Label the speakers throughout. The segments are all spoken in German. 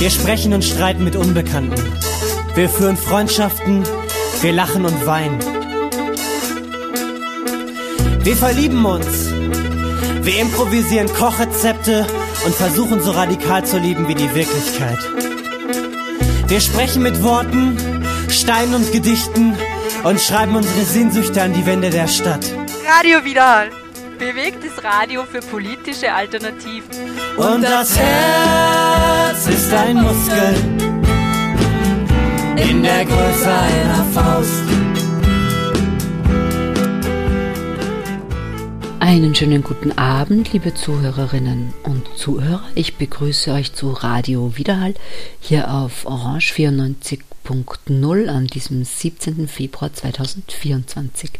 Speaker 1: Wir sprechen und streiten mit Unbekannten. Wir führen Freundschaften, wir lachen und weinen. Wir verlieben uns. Wir improvisieren Kochrezepte und versuchen so radikal zu lieben wie die Wirklichkeit. Wir sprechen mit Worten, Steinen und Gedichten und schreiben unsere Sehnsüchte an die Wände der Stadt.
Speaker 2: Radio Wiederhall. Bewegtes Radio für politische Alternativen.
Speaker 1: Und das Herz ist ein Muskel in der Größe einer Faust.
Speaker 3: Einen schönen guten Abend, liebe Zuhörerinnen und Zuhörer. Ich begrüße euch zu Radio Wiederhall hier auf Orange 94.0 an diesem 17. Februar 2024.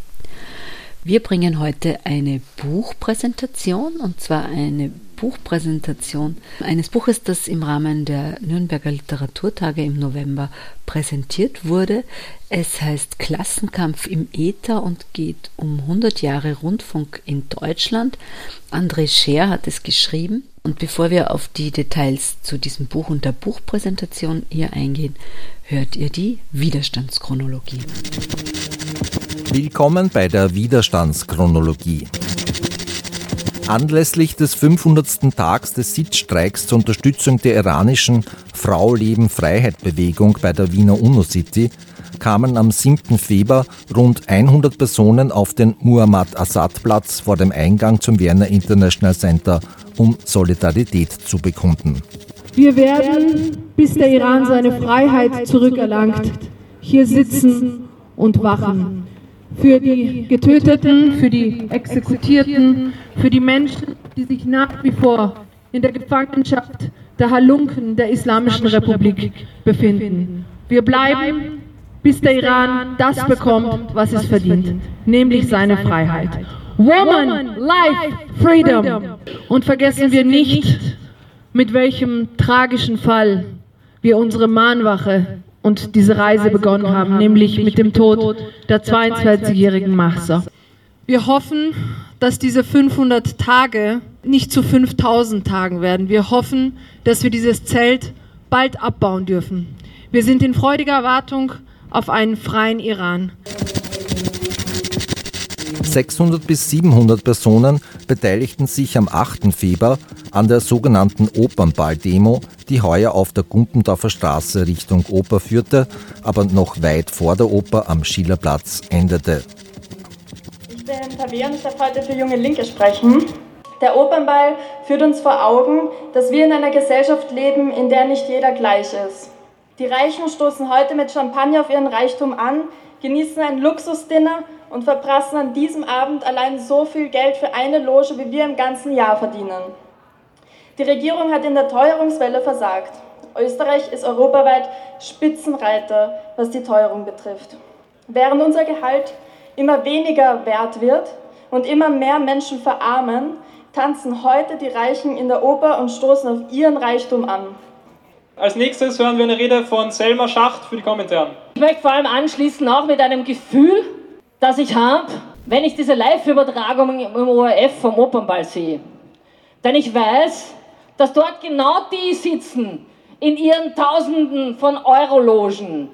Speaker 3: Wir bringen heute eine Buchpräsentation und zwar eine Buchpräsentation eines Buches, das im Rahmen der Nürnberger Literaturtage im November präsentiert wurde. Es heißt Klassenkampf im Äther und geht um 100 Jahre Rundfunk in Deutschland. André Scher hat es geschrieben. Und bevor wir auf die Details zu diesem Buch und der Buchpräsentation hier eingehen, hört ihr die Widerstandschronologie.
Speaker 4: Willkommen bei der Widerstandschronologie. Anlässlich des 500. Tags des Sitzstreiks zur Unterstützung der iranischen Frau Leben Freiheit Bewegung bei der Wiener UNO-City kamen am 7. Februar rund 100 Personen auf den Muhammad Assad Platz vor dem Eingang zum Werner International Center, um Solidarität zu bekunden.
Speaker 5: Wir werden, bis der Iran seine Freiheit zurückerlangt, hier sitzen und wachen für die Getöteten, für die Exekutierten, für die Menschen, die sich nach wie vor in der Gefangenschaft der Halunken der Islamischen Republik befinden. Wir bleiben, bis der Iran das bekommt, was es verdient, nämlich seine Freiheit. Woman, Life, Freedom. Und vergessen wir nicht, mit welchem tragischen Fall wir unsere Mahnwache und diese Reise begonnen haben, nämlich mit dem Tod der 22-jährigen Mahsa. Wir hoffen, dass diese 500 Tage nicht zu 5000 Tagen werden. Wir hoffen, dass wir dieses Zelt bald abbauen dürfen. Wir sind in freudiger Erwartung auf einen freien Iran.
Speaker 4: 600 bis 700 Personen beteiligten sich am 8. Februar an der sogenannten Opernball-Demo, die heuer auf der Gumpendorfer Straße Richtung Oper führte, aber noch weit vor der Oper am Schillerplatz endete.
Speaker 6: Ich bin Tabea und ich darf heute für Junge Linke sprechen. Der Opernball führt uns vor Augen, dass wir in einer Gesellschaft leben, in der nicht jeder gleich ist. Die Reichen stoßen heute mit Champagner auf ihren Reichtum an, genießen ein Luxusdinner und verprassen an diesem Abend allein so viel Geld für eine Loge, wie wir im ganzen Jahr verdienen. Die Regierung hat in der Teuerungswelle versagt. Österreich ist europaweit Spitzenreiter, was die Teuerung betrifft. Während unser Gehalt immer weniger wert wird und immer mehr Menschen verarmen, tanzen heute die Reichen in der Oper und stoßen auf ihren Reichtum an.
Speaker 7: Als nächstes hören wir eine Rede von Selma Schacht für die Kommentare.
Speaker 8: Ich möchte vor allem anschließen auch mit einem Gefühl, das ich habe, wenn ich diese Live-Übertragung im ORF vom Opernball sehe. Denn ich weiß, dass dort genau die sitzen, in ihren Tausenden von Eurologen,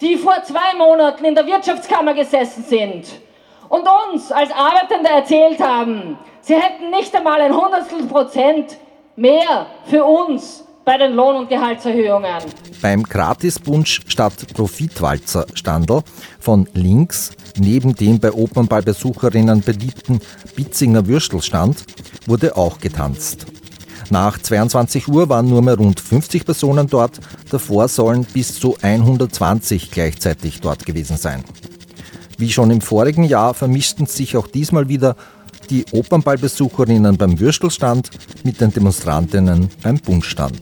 Speaker 8: die vor zwei Monaten in der Wirtschaftskammer gesessen sind und uns als Arbeitende erzählt haben, sie hätten nicht einmal ein Hundertstel Prozent mehr für uns bei den Lohn- und Gehaltserhöhungen.
Speaker 4: Beim Gratisbunsch statt Profitwalzer Standel von links neben dem bei Opernballbesucherinnen beliebten Bitzinger Würstelstand wurde auch getanzt. Nach 22 Uhr waren nur mehr rund 50 Personen dort, davor sollen bis zu 120 gleichzeitig dort gewesen sein. Wie schon im vorigen Jahr vermischten sich auch diesmal wieder die Opernballbesucherinnen beim Würstelstand mit den Demonstrantinnen beim Bundstand.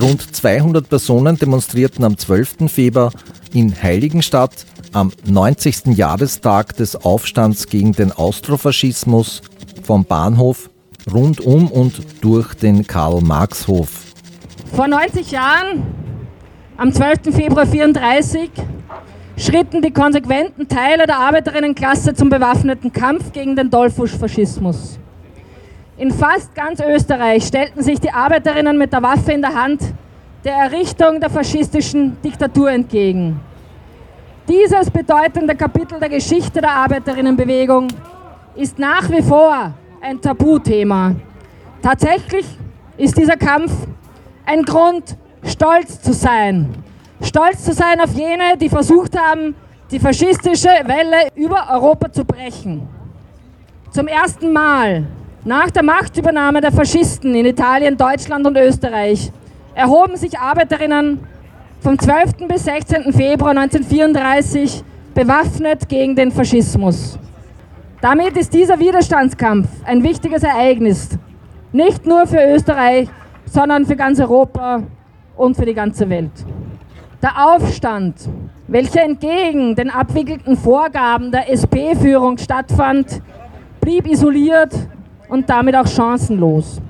Speaker 4: Rund 200 Personen demonstrierten am 12. Februar in Heiligenstadt am 90. Jahrestag des Aufstands gegen den Austrofaschismus vom Bahnhof rund um und durch den Karl-Marx-Hof.
Speaker 9: Vor 90 Jahren, am 12. Februar 1934, schritten die konsequenten Teile der Arbeiterinnenklasse zum bewaffneten Kampf gegen den Dollfusch-Faschismus. In fast ganz Österreich stellten sich die Arbeiterinnen mit der Waffe in der Hand der Errichtung der faschistischen Diktatur entgegen. Dieses bedeutende Kapitel der Geschichte der Arbeiterinnenbewegung ist nach wie vor ein Tabuthema. Tatsächlich ist dieser Kampf ein Grund, stolz zu sein. Stolz zu sein auf jene, die versucht haben, die faschistische Welle über Europa zu brechen. Zum ersten Mal nach der Machtübernahme der Faschisten in Italien, Deutschland und Österreich erhoben sich Arbeiterinnen vom 12. bis 16. Februar 1934 bewaffnet gegen den Faschismus. Damit ist dieser Widerstandskampf ein wichtiges Ereignis, nicht nur für Österreich, sondern für ganz Europa und für die ganze Welt. Der Aufstand, welcher entgegen den abwickelten Vorgaben der SP-Führung stattfand, blieb isoliert und damit auch chancenlos.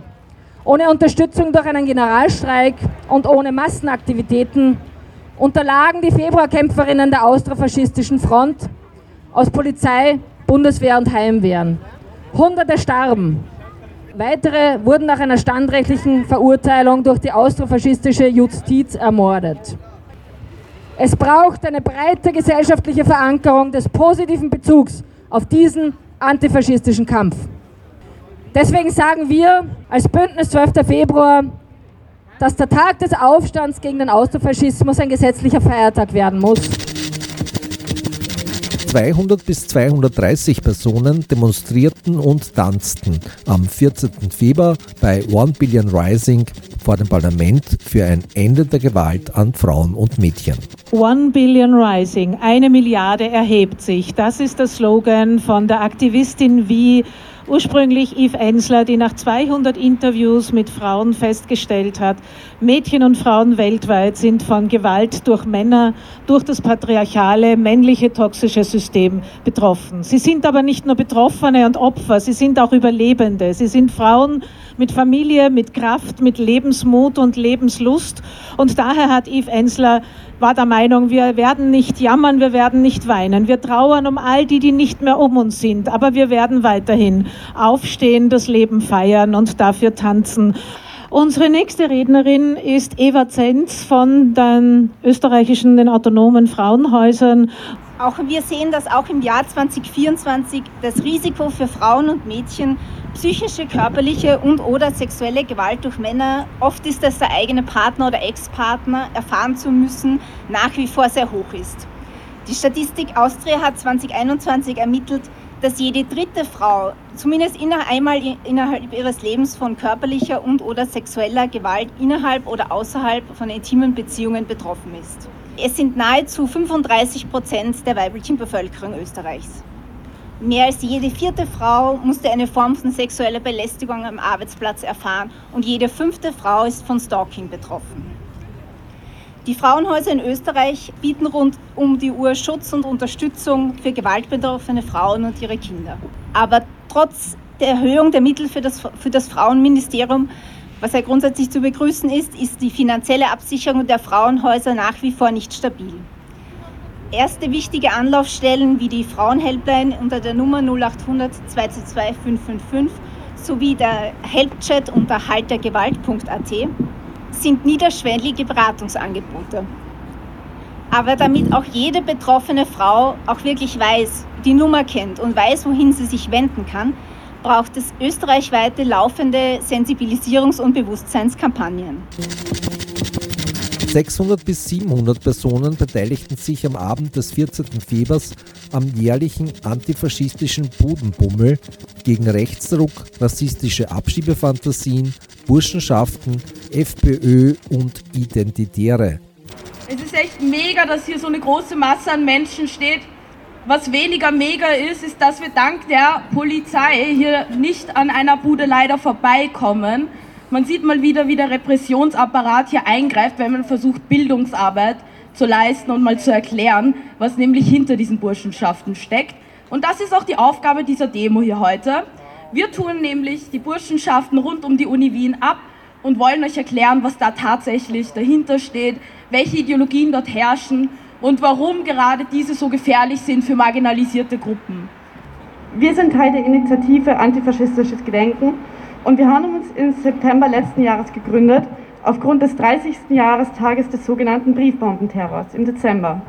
Speaker 9: Ohne Unterstützung durch einen Generalstreik und ohne Massenaktivitäten unterlagen die Februarkämpferinnen der austrofaschistischen Front aus Polizei, Bundeswehr und Heimwehren. Hunderte starben. Weitere wurden nach einer standrechtlichen Verurteilung durch die austrofaschistische Justiz ermordet. Es braucht eine breite gesellschaftliche Verankerung des positiven Bezugs auf diesen antifaschistischen Kampf. Deswegen sagen wir als Bündnis 12. Februar, dass der Tag des Aufstands gegen den Austrofaschismus ein gesetzlicher Feiertag werden muss.
Speaker 4: 200 bis 230 Personen demonstrierten und tanzten am 14. Februar bei One Billion Rising vor dem Parlament für ein Ende der Gewalt an Frauen und Mädchen.
Speaker 10: One Billion Rising, eine Milliarde erhebt sich. Das ist der Slogan von der Aktivistin wie Ursprünglich Yves Ensler, die nach 200 Interviews mit Frauen festgestellt hat, Mädchen und Frauen weltweit sind von Gewalt durch Männer, durch das patriarchale, männliche, toxische System betroffen. Sie sind aber nicht nur Betroffene und Opfer, sie sind auch Überlebende. Sie sind Frauen mit Familie, mit Kraft, mit Lebensmut und Lebenslust. Und daher hat Yves Ensler war der Meinung, wir werden nicht jammern, wir werden nicht weinen. Wir trauern um all die, die nicht mehr um uns sind, aber wir werden weiterhin aufstehen, das Leben feiern und dafür tanzen. Unsere nächste Rednerin ist Eva Zenz von den österreichischen, den autonomen Frauenhäusern.
Speaker 11: Auch wir sehen, dass auch im Jahr 2024 das Risiko für Frauen und Mädchen psychische, körperliche und oder sexuelle Gewalt durch Männer, oft ist es der eigene Partner oder Ex-Partner, erfahren zu müssen, nach wie vor sehr hoch ist. Die Statistik Austria hat 2021 ermittelt, dass jede dritte Frau zumindest einmal innerhalb ihres Lebens von körperlicher und oder sexueller Gewalt innerhalb oder außerhalb von intimen Beziehungen betroffen ist. Es sind nahezu 35 Prozent der weiblichen Bevölkerung Österreichs. Mehr als jede vierte Frau musste eine Form von sexueller Belästigung am Arbeitsplatz erfahren und jede fünfte Frau ist von Stalking betroffen. Die Frauenhäuser in Österreich bieten rund um die Uhr Schutz und Unterstützung für gewaltbetroffene Frauen und ihre Kinder. Aber trotz der Erhöhung der Mittel für das, für das Frauenministerium, was ja grundsätzlich zu begrüßen ist, ist die finanzielle Absicherung der Frauenhäuser nach wie vor nicht stabil. Erste wichtige Anlaufstellen wie die Frauenhelpline unter der Nummer 0800 222 555 sowie der Helpchat unter haltergewalt.at sind niederschwellige Beratungsangebote. Aber damit auch jede betroffene Frau auch wirklich weiß, die Nummer kennt und weiß, wohin sie sich wenden kann, braucht es österreichweite laufende Sensibilisierungs- und Bewusstseinskampagnen.
Speaker 4: 600 bis 700 Personen beteiligten sich am Abend des 14. Febers am jährlichen antifaschistischen Budenbummel gegen Rechtsdruck, rassistische Abschiebefantasien, Burschenschaften, FPÖ und Identitäre.
Speaker 6: Es ist echt mega, dass hier so eine große Masse an Menschen steht. Was weniger mega ist, ist, dass wir dank der Polizei hier nicht an einer Bude leider vorbeikommen, man sieht mal wieder, wie der Repressionsapparat hier eingreift, wenn man versucht, Bildungsarbeit zu leisten und mal zu erklären, was nämlich hinter diesen Burschenschaften steckt. Und das ist auch die Aufgabe dieser Demo hier heute. Wir tun nämlich die Burschenschaften rund um die Uni Wien ab und wollen euch erklären, was da tatsächlich dahinter steht, welche Ideologien dort herrschen und warum gerade diese so gefährlich sind für marginalisierte Gruppen.
Speaker 12: Wir sind Teil der Initiative Antifaschistisches Gedenken
Speaker 13: Und wir haben uns im September letzten Jahres gegründet, aufgrund des 30. Jahrestages des sogenannten Briefbombenterrors im Dezember.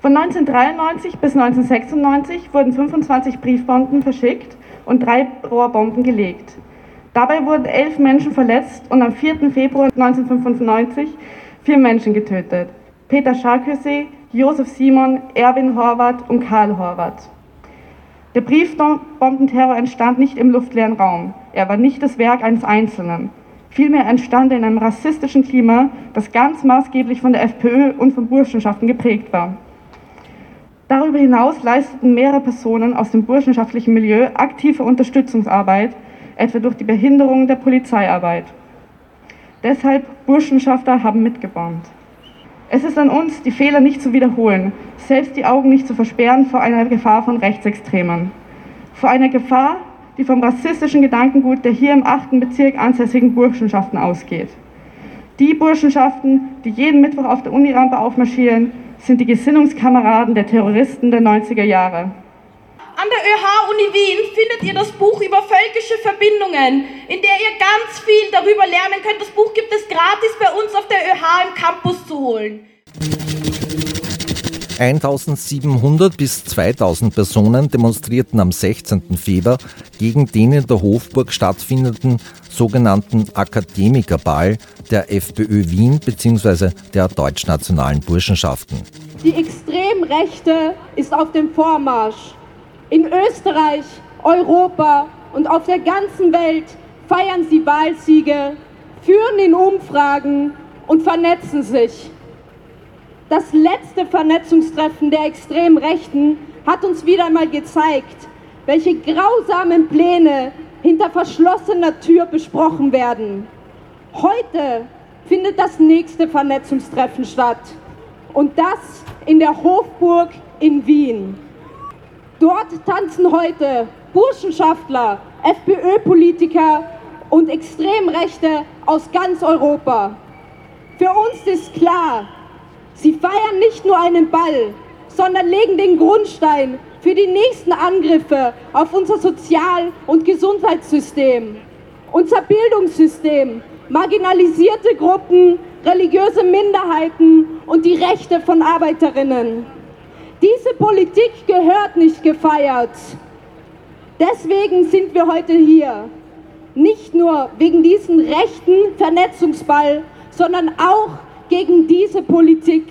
Speaker 13: Von 1993 bis 1996 wurden 25 Briefbomben verschickt und drei Rohrbomben gelegt. Dabei wurden elf Menschen verletzt und am 4. Februar 1995 vier Menschen getötet. Peter Scharköse, Josef Simon, Erwin Horvath und Karl Horvath. Der Briefbombenterror entstand nicht im luftleeren Raum. Er war nicht das Werk eines Einzelnen. Vielmehr entstand er in einem rassistischen Klima, das ganz maßgeblich von der FPÖ und von Burschenschaften geprägt war. Darüber hinaus leisteten mehrere Personen aus dem burschenschaftlichen Milieu aktive Unterstützungsarbeit, etwa durch die Behinderung der Polizeiarbeit. Deshalb Burschenschafter haben mitgebombt. Es ist an uns, die Fehler nicht zu wiederholen, selbst die Augen nicht zu versperren vor einer Gefahr von Rechtsextremen. Vor einer Gefahr, die vom rassistischen Gedankengut der hier im 8. Bezirk ansässigen Burschenschaften ausgeht. Die Burschenschaften, die jeden Mittwoch auf der Unirampe aufmarschieren, sind die Gesinnungskameraden der Terroristen der 90er Jahre.
Speaker 6: An der ÖH-Uni Wien findet ihr das Buch über völkische Verbindungen, in der ihr ganz viel darüber lernen könnt. Das Buch gibt es gratis bei uns auf der ÖH im Campus zu holen.
Speaker 4: 1700 bis 2000 Personen demonstrierten am 16. Februar gegen den in der Hofburg stattfindenden sogenannten Akademikerball der FPÖ Wien bzw. der deutschnationalen Burschenschaften.
Speaker 14: Die Extremrechte ist auf dem Vormarsch. In Österreich, Europa und auf der ganzen Welt feiern sie Wahlsiege, führen in Umfragen und vernetzen sich. Das letzte Vernetzungstreffen der extremen Rechten hat uns wieder einmal gezeigt, welche grausamen Pläne hinter verschlossener Tür besprochen werden. Heute findet das nächste Vernetzungstreffen statt und das in der Hofburg in Wien. Dort tanzen heute Burschenschaftler, FPÖ-Politiker und Extremrechte aus ganz Europa. Für uns ist klar, sie feiern nicht nur einen Ball, sondern legen den Grundstein für die nächsten Angriffe auf unser Sozial- und Gesundheitssystem, unser Bildungssystem, marginalisierte Gruppen, religiöse Minderheiten und die Rechte von Arbeiterinnen. Diese Politik gehört nicht gefeiert. Deswegen sind wir heute hier. Nicht nur wegen diesem rechten Vernetzungsball, sondern auch gegen diese Politik.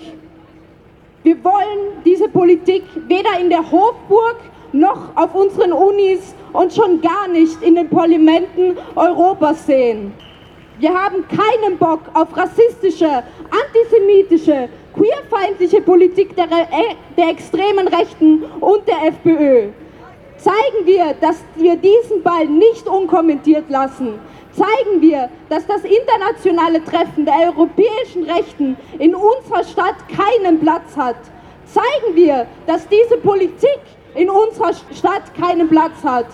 Speaker 14: Wir wollen diese Politik weder in der Hofburg noch auf unseren Unis und schon gar nicht in den Parlamenten Europas sehen. Wir haben keinen Bock auf rassistische, antisemitische, queerfeindliche Politik der, äh, der extremen Rechten und der FPÖ. Zeigen wir, dass wir diesen Ball nicht unkommentiert lassen. Zeigen wir, dass das internationale Treffen der europäischen Rechten in unserer Stadt keinen Platz hat. Zeigen wir, dass diese Politik in unserer Stadt keinen Platz hat.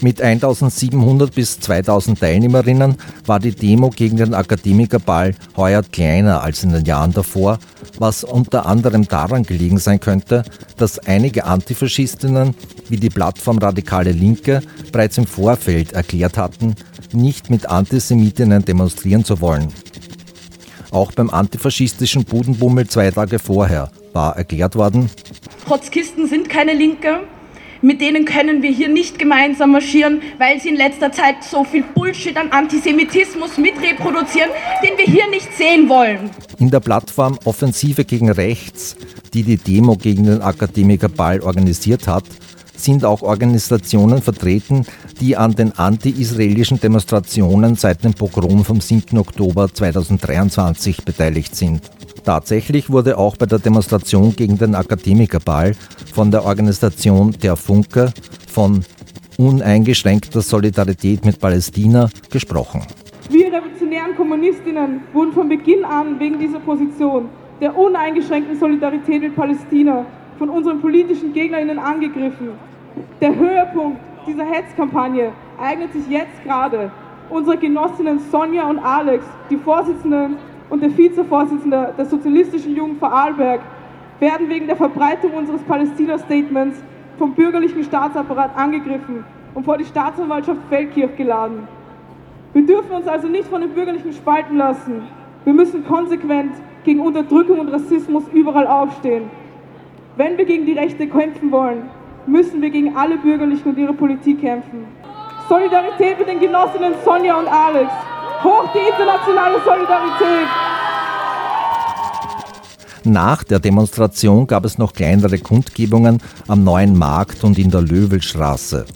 Speaker 4: Mit 1700 bis 2000 Teilnehmerinnen war die Demo gegen den Akademikerball heuer kleiner als in den Jahren davor, was unter anderem daran gelegen sein könnte, dass einige Antifaschistinnen wie die Plattform Radikale Linke bereits im Vorfeld erklärt hatten, nicht mit Antisemitinnen demonstrieren zu wollen. Auch beim antifaschistischen Budenbummel zwei Tage vorher war erklärt worden,
Speaker 6: Trotzkisten sind keine Linke, mit denen können wir hier nicht gemeinsam marschieren, weil sie in letzter Zeit so viel Bullshit an Antisemitismus mitreproduzieren, den wir hier nicht sehen wollen.
Speaker 4: In der Plattform Offensive gegen Rechts, die die Demo gegen den Akademikerball organisiert hat, sind auch Organisationen vertreten, die an den anti-israelischen Demonstrationen seit dem Pogrom vom 7. Oktober 2023 beteiligt sind. Tatsächlich wurde auch bei der Demonstration gegen den Akademikerball von der Organisation Der Funke von uneingeschränkter Solidarität mit Palästina gesprochen.
Speaker 14: Wir revolutionären Kommunistinnen wurden von Beginn an wegen dieser Position der uneingeschränkten Solidarität mit Palästina von unseren politischen Gegnerinnen angegriffen. Der Höhepunkt dieser Hetzkampagne eignet sich jetzt gerade. Unsere Genossinnen Sonja und Alex, die Vorsitzenden und der Vizevorsitzende der Sozialistischen Jugend Vorarlberg, werden wegen der Verbreitung unseres Palästina-Statements vom bürgerlichen Staatsapparat angegriffen und vor die Staatsanwaltschaft Feldkirch geladen. Wir dürfen uns also nicht von den Bürgerlichen spalten lassen. Wir müssen konsequent gegen Unterdrückung und Rassismus überall aufstehen. Wenn wir gegen die Rechte kämpfen wollen, müssen wir gegen alle Bürgerlichen und ihre Politik kämpfen. Solidarität mit den Genossinnen Sonja und Alex. Hoch die internationale Solidarität!
Speaker 4: Nach der Demonstration gab es noch kleinere Kundgebungen am Neuen Markt und in der Löwelstraße.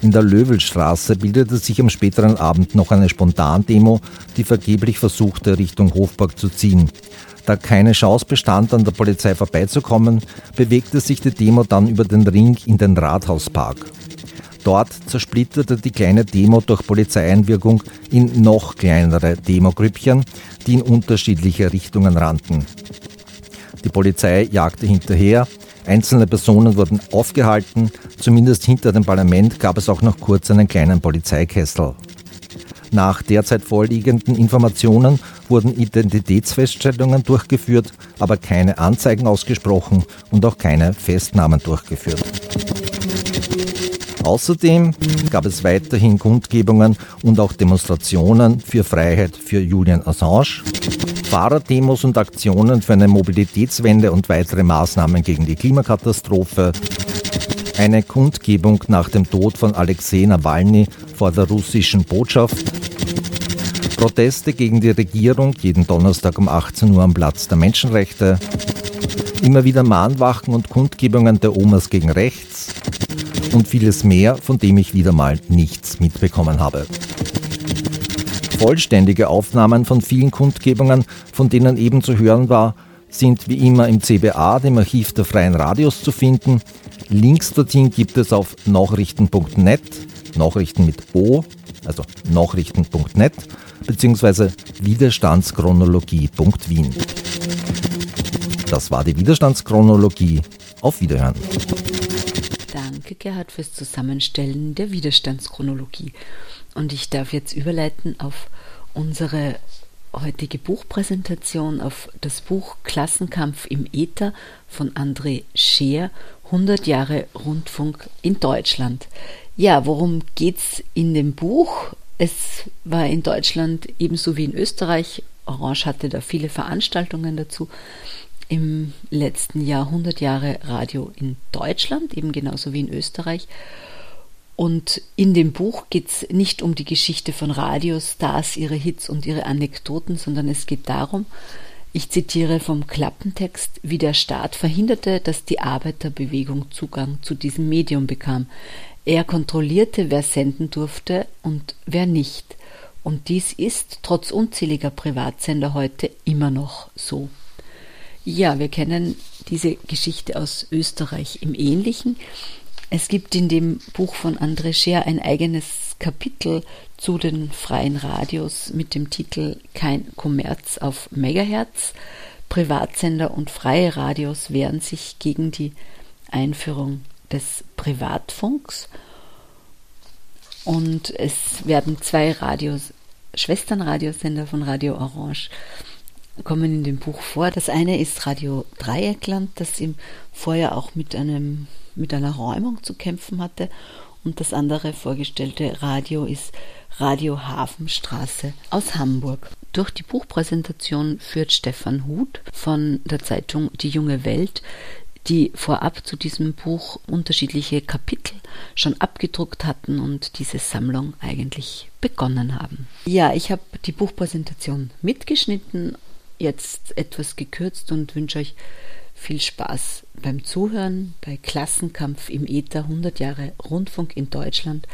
Speaker 4: In der Löwelstraße bildete sich am späteren Abend noch eine Spontandemo, die vergeblich versuchte, Richtung Hofburg zu ziehen. Da keine Chance bestand, an der Polizei vorbeizukommen, bewegte sich die Demo dann über den Ring in den Rathauspark. Dort zersplitterte die kleine Demo durch Polizeieinwirkung in noch kleinere Demogrüppchen, die in unterschiedliche Richtungen rannten. Die Polizei jagte hinterher, einzelne Personen wurden aufgehalten, zumindest hinter dem Parlament gab es auch noch kurz einen kleinen Polizeikessel. Nach derzeit vorliegenden Informationen wurden Identitätsfeststellungen durchgeführt, aber keine Anzeigen ausgesprochen und auch keine Festnahmen durchgeführt. Außerdem gab es weiterhin Kundgebungen und auch Demonstrationen für Freiheit für Julian Assange, Fahrerdemos und Aktionen für eine Mobilitätswende und weitere Maßnahmen gegen die Klimakatastrophe, eine Kundgebung nach dem Tod von Alexei Nawalny vor der russischen Botschaft, Proteste gegen die Regierung jeden Donnerstag um 18 Uhr am Platz der Menschenrechte, immer wieder Mahnwachen und Kundgebungen der Omas gegen rechts, und vieles mehr, von dem ich wieder mal nichts mitbekommen habe. Vollständige Aufnahmen von vielen Kundgebungen, von denen eben zu hören war, sind wie immer im CBA, dem Archiv der Freien Radios, zu finden. Links dorthin gibt es auf nachrichten.net, Nachrichten mit O, also nachrichten.net, beziehungsweise widerstandschronologie.wien. Das war die Widerstandschronologie. Auf Wiederhören.
Speaker 3: Gerhard, fürs Zusammenstellen der Widerstandschronologie. Und ich darf jetzt überleiten auf unsere heutige Buchpräsentation, auf das Buch Klassenkampf im Äther von André Scheer, 100 Jahre Rundfunk in Deutschland. Ja, worum geht's in dem Buch? Es war in Deutschland ebenso wie in Österreich. Orange hatte da viele Veranstaltungen dazu im letzten Jahr 100 Jahre Radio in Deutschland, eben genauso wie in Österreich. Und in dem Buch geht es nicht um die Geschichte von Radiostars, ihre Hits und ihre Anekdoten, sondern es geht darum, ich zitiere vom Klappentext, wie der Staat verhinderte, dass die Arbeiterbewegung Zugang zu diesem Medium bekam. Er kontrollierte, wer senden durfte und wer nicht. Und dies ist trotz unzähliger Privatsender heute immer noch so. Ja, wir kennen diese Geschichte aus Österreich im Ähnlichen. Es gibt in dem Buch von André Scheer ein eigenes Kapitel zu den freien Radios mit dem Titel Kein Kommerz auf Megahertz. Privatsender und freie Radios wehren sich gegen die Einführung des Privatfunks. Und es werden zwei Radios, Schwesternradiosender von Radio Orange kommen in dem Buch vor. Das eine ist Radio Dreieckland, das im Vorjahr auch mit, einem, mit einer Räumung zu kämpfen hatte. Und das andere vorgestellte Radio ist Radio Hafenstraße aus Hamburg. Durch die Buchpräsentation führt Stefan Huth von der Zeitung Die junge Welt, die vorab zu diesem Buch unterschiedliche Kapitel schon abgedruckt hatten und diese Sammlung eigentlich begonnen haben. Ja, ich habe die Buchpräsentation mitgeschnitten jetzt etwas gekürzt und wünsche euch viel Spaß beim Zuhören bei Klassenkampf im Äther 100 Jahre Rundfunk in Deutschland,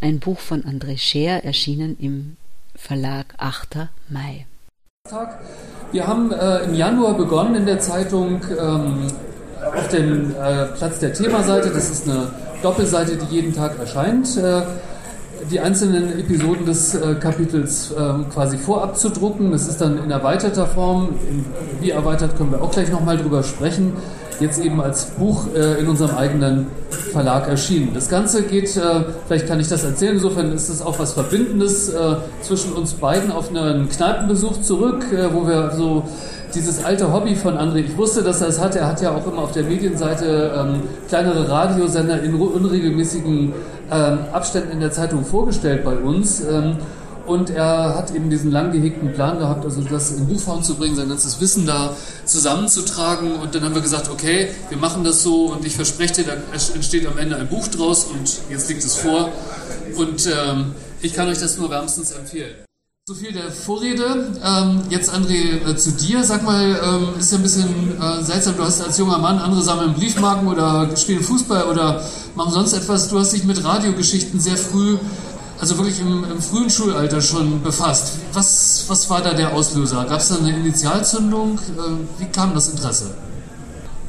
Speaker 3: ein Buch von André Scheer, erschienen im Verlag 8. Mai.
Speaker 12: Wir haben äh, im Januar begonnen in der Zeitung ähm, auf dem äh, Platz der Themaseite. Das ist eine Doppelseite, die jeden Tag erscheint. Äh, die einzelnen Episoden des äh, Kapitels äh, quasi vorab zu drucken. Das ist dann in erweiterter Form. Wie erweitert können wir auch gleich nochmal drüber sprechen. Jetzt eben als Buch äh, in unserem eigenen Verlag erschienen. Das Ganze geht, äh, vielleicht kann ich das erzählen, insofern ist es auch was Verbindendes zwischen uns beiden auf einen Kneipenbesuch zurück, wo wir so dieses alte Hobby von André, ich wusste, dass er es hat. Er hat ja auch immer auf der Medienseite ähm, kleinere Radiosender in unregelmäßigen ähm, Abständen in der Zeitung vorgestellt bei uns. Ähm, und er hat eben diesen lang gehegten Plan gehabt, also das in Buchform zu bringen, sein ganzes Wissen da zusammenzutragen. Und dann haben wir gesagt, okay, wir machen das so und ich verspreche dir, da entsteht am Ende ein Buch draus und jetzt liegt es vor. Und ähm, ich kann euch das nur wärmstens empfehlen. So viel der Vorrede. Ähm, jetzt André äh, zu dir. Sag mal, ähm, ist ja ein bisschen äh, seltsam, du hast als junger Mann, andere sammeln Briefmarken oder spielen Fußball oder machen sonst etwas. Du hast dich mit Radiogeschichten sehr früh, also wirklich im, im frühen Schulalter schon befasst. Was, was war da der Auslöser? Gab es da eine Initialzündung? Äh, wie kam das Interesse?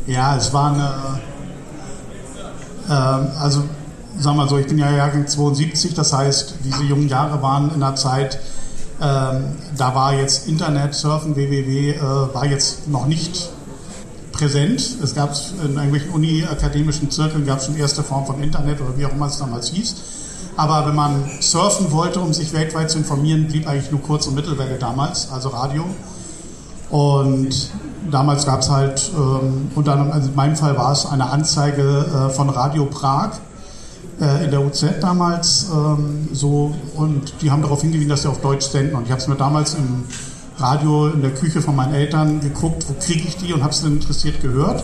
Speaker 15: Ja, es war eine, ähm, also wir mal so, ich bin ja Jahrgang 72, das heißt, diese jungen Jahre waren in einer Zeit, ähm, da war jetzt Internet, Surfen, www, äh, war jetzt noch nicht präsent. Es gab in irgendwelchen uni-akademischen Zirkeln gab es schon erste Form von Internet oder wie auch immer es damals hieß. Aber wenn man surfen wollte, um sich weltweit zu informieren, blieb eigentlich nur Kurz- und Mittelwelle damals, also Radio. Und damals gab es halt, ähm, unter anderem, also in meinem Fall war es eine Anzeige äh, von Radio Prag in der UZ damals ähm, so und die haben darauf hingewiesen, dass sie auf Deutsch senden. Und ich habe es mir damals im Radio in der Küche von meinen Eltern geguckt, wo kriege ich die? Und habe es dann interessiert gehört.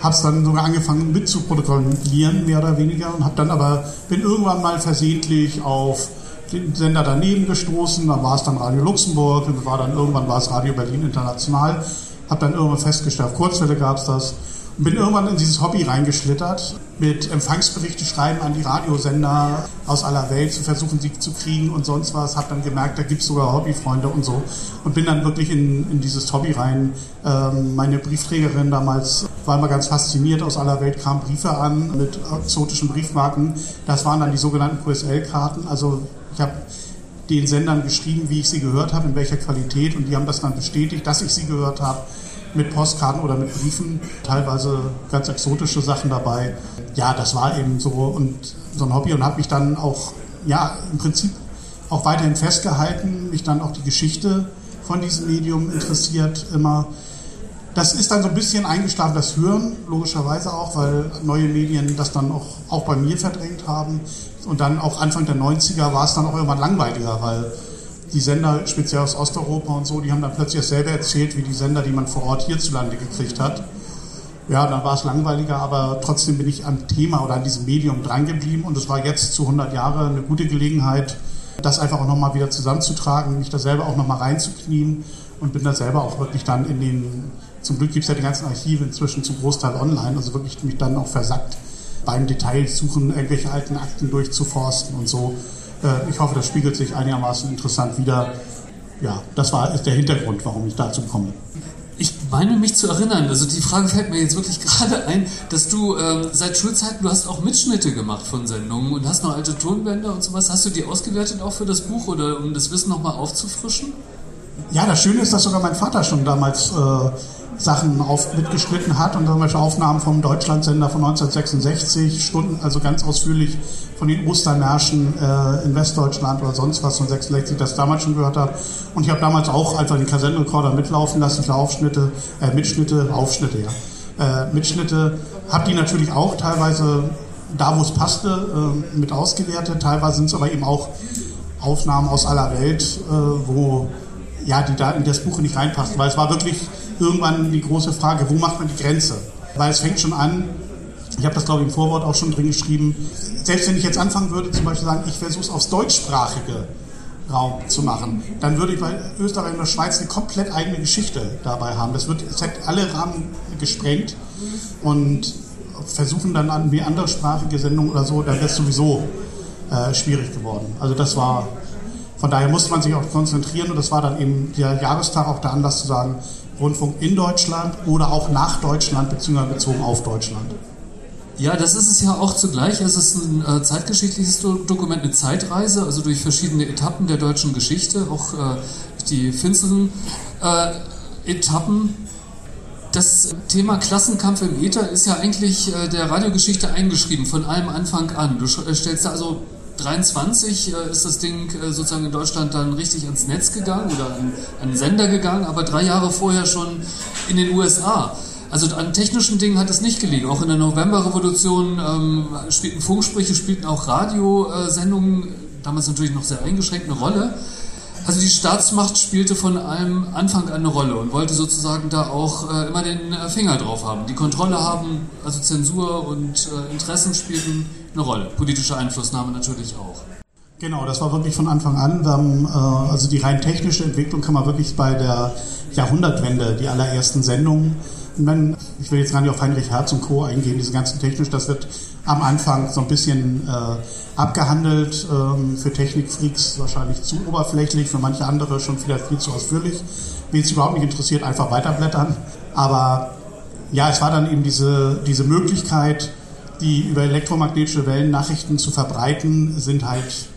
Speaker 15: Habe es dann sogar angefangen mit zu protokollieren, mehr oder weniger, und habe dann aber, bin irgendwann mal versehentlich auf den Sender daneben gestoßen, dann war es dann Radio Luxemburg, und war dann irgendwann war es Radio Berlin International, habe dann irgendwann festgestellt, auf Kurzwelle gab es das, bin irgendwann in dieses Hobby reingeschlittert, mit Empfangsberichte schreiben an die Radiosender aus aller Welt, zu versuchen, sie zu kriegen und sonst was. Habe dann gemerkt, da gibt es sogar Hobbyfreunde und so. Und bin dann wirklich in, in dieses Hobby rein. Ähm, meine Briefträgerin damals war immer ganz fasziniert. Aus aller Welt kamen Briefe an mit exotischen Briefmarken. Das waren dann die sogenannten QSL-Karten. Also ich habe den Sendern geschrieben, wie ich sie gehört habe, in welcher Qualität. Und die haben das dann bestätigt, dass ich sie gehört habe mit Postkarten oder mit Briefen, teilweise ganz exotische Sachen dabei. Ja, das war eben so und so ein Hobby und habe mich dann auch, ja, im Prinzip auch weiterhin festgehalten, mich dann auch die Geschichte von diesem Medium interessiert immer. Das ist dann so ein bisschen eingeschlafen, das Hören, logischerweise auch, weil neue Medien das dann auch, auch bei mir verdrängt haben. Und dann auch Anfang der 90er war es dann auch irgendwann langweiliger, weil die Sender, speziell aus Osteuropa und so, die haben dann plötzlich dasselbe erzählt wie die Sender, die man vor Ort hierzulande gekriegt hat. Ja, dann war es langweiliger, aber trotzdem bin ich am Thema oder an diesem Medium drangeblieben und es war jetzt zu 100 Jahre eine gute Gelegenheit, das einfach auch nochmal wieder zusammenzutragen, mich da selber auch nochmal reinzuknien und bin da selber auch wirklich dann in den, zum Glück gibt es ja die ganzen Archive inzwischen zum Großteil online, also wirklich mich dann auch versackt beim Detailsuchen, irgendwelche alten Akten durchzuforsten und so. Äh, ich hoffe, das spiegelt sich einigermaßen interessant wieder. Ja, das war der Hintergrund, warum ich dazu komme.
Speaker 12: Ich meine mich zu erinnern, also die Frage fällt mir jetzt wirklich gerade ein, dass du ähm, seit Schulzeiten, du hast auch Mitschnitte gemacht von Sendungen und hast noch alte Tonbänder und sowas. Hast du die ausgewertet auch für das Buch oder um das Wissen nochmal aufzufrischen?
Speaker 15: Ja, das Schöne ist, dass sogar mein Vater schon damals äh, Sachen auf, mitgeschnitten hat und zum Beispiel Aufnahmen vom Deutschlandsender von 1966, Stunden, also ganz ausführlich von den Ostermärschen äh, in Westdeutschland oder sonst was von 66, das damals schon gehört habe. Und ich habe damals auch einfach den Kassettenrekorder mitlaufen lassen für Aufschnitte, äh, Mitschnitte, Aufschnitte, ja. Äh, Mitschnitte, habe die natürlich auch teilweise da, wo es passte, äh, mit ausgewertet. Teilweise sind es aber eben auch Aufnahmen aus aller Welt, äh, wo ja, die da in das Buch nicht reinpassten, weil es war wirklich irgendwann die große Frage, wo macht man die Grenze? Weil es fängt schon an, ich habe das glaube ich im Vorwort auch schon drin geschrieben, selbst wenn ich jetzt anfangen würde, zum Beispiel sagen, ich versuche es aufs deutschsprachige Raum zu machen, dann würde ich bei Österreich und der Schweiz eine komplett eigene Geschichte dabei haben. Das wird, es hätte alle Rahmen gesprengt und versuchen dann an wie anderssprachige Sendungen oder so, dann wäre es sowieso äh, schwierig geworden. Also das war, von daher musste man sich auch konzentrieren und das war dann eben der Jahrestag auch der Anlass zu sagen, Rundfunk in Deutschland oder auch nach Deutschland beziehungsweise bezogen auf Deutschland.
Speaker 12: Ja, das ist es ja auch zugleich. Es ist ein äh, zeitgeschichtliches Do Dokument, eine Zeitreise, also durch verschiedene Etappen der deutschen Geschichte, auch äh, die finsteren äh, Etappen. Das Thema Klassenkampf im Äther ist ja eigentlich äh, der Radiogeschichte eingeschrieben, von allem Anfang an. Du äh, stellst da also 23 äh, ist das Ding äh, sozusagen in Deutschland dann richtig ans Netz gegangen oder an, an Sender gegangen, aber drei Jahre vorher schon in den USA. Also an technischen Dingen hat es nicht gelegen. Auch in der Novemberrevolution ähm, spielten Funksprüche, spielten auch Radiosendungen, damals natürlich noch sehr eingeschränkt, eine Rolle. Also die Staatsmacht spielte von allem Anfang an eine Rolle und wollte sozusagen da auch äh, immer den äh, Finger drauf haben. Die Kontrolle haben, also Zensur und äh, Interessen spielten eine Rolle. Politische Einflussnahme natürlich auch.
Speaker 15: Genau, das war wirklich von Anfang an. Haben, äh, also die rein technische Entwicklung kann man wirklich bei der Jahrhundertwende, die allerersten Sendungen, wenn, ich will jetzt gar nicht auf Heinrich Herz und Co. eingehen, diese ganzen technisch, das wird am Anfang so ein bisschen äh, abgehandelt, ähm, für Technikfreaks wahrscheinlich zu oberflächlich, für manche andere schon vielleicht viel zu ausführlich. Wen es überhaupt nicht interessiert, einfach weiterblättern. Aber ja, es war dann eben diese, diese Möglichkeit, die über elektromagnetische Wellen Nachrichten zu verbreiten, sind halt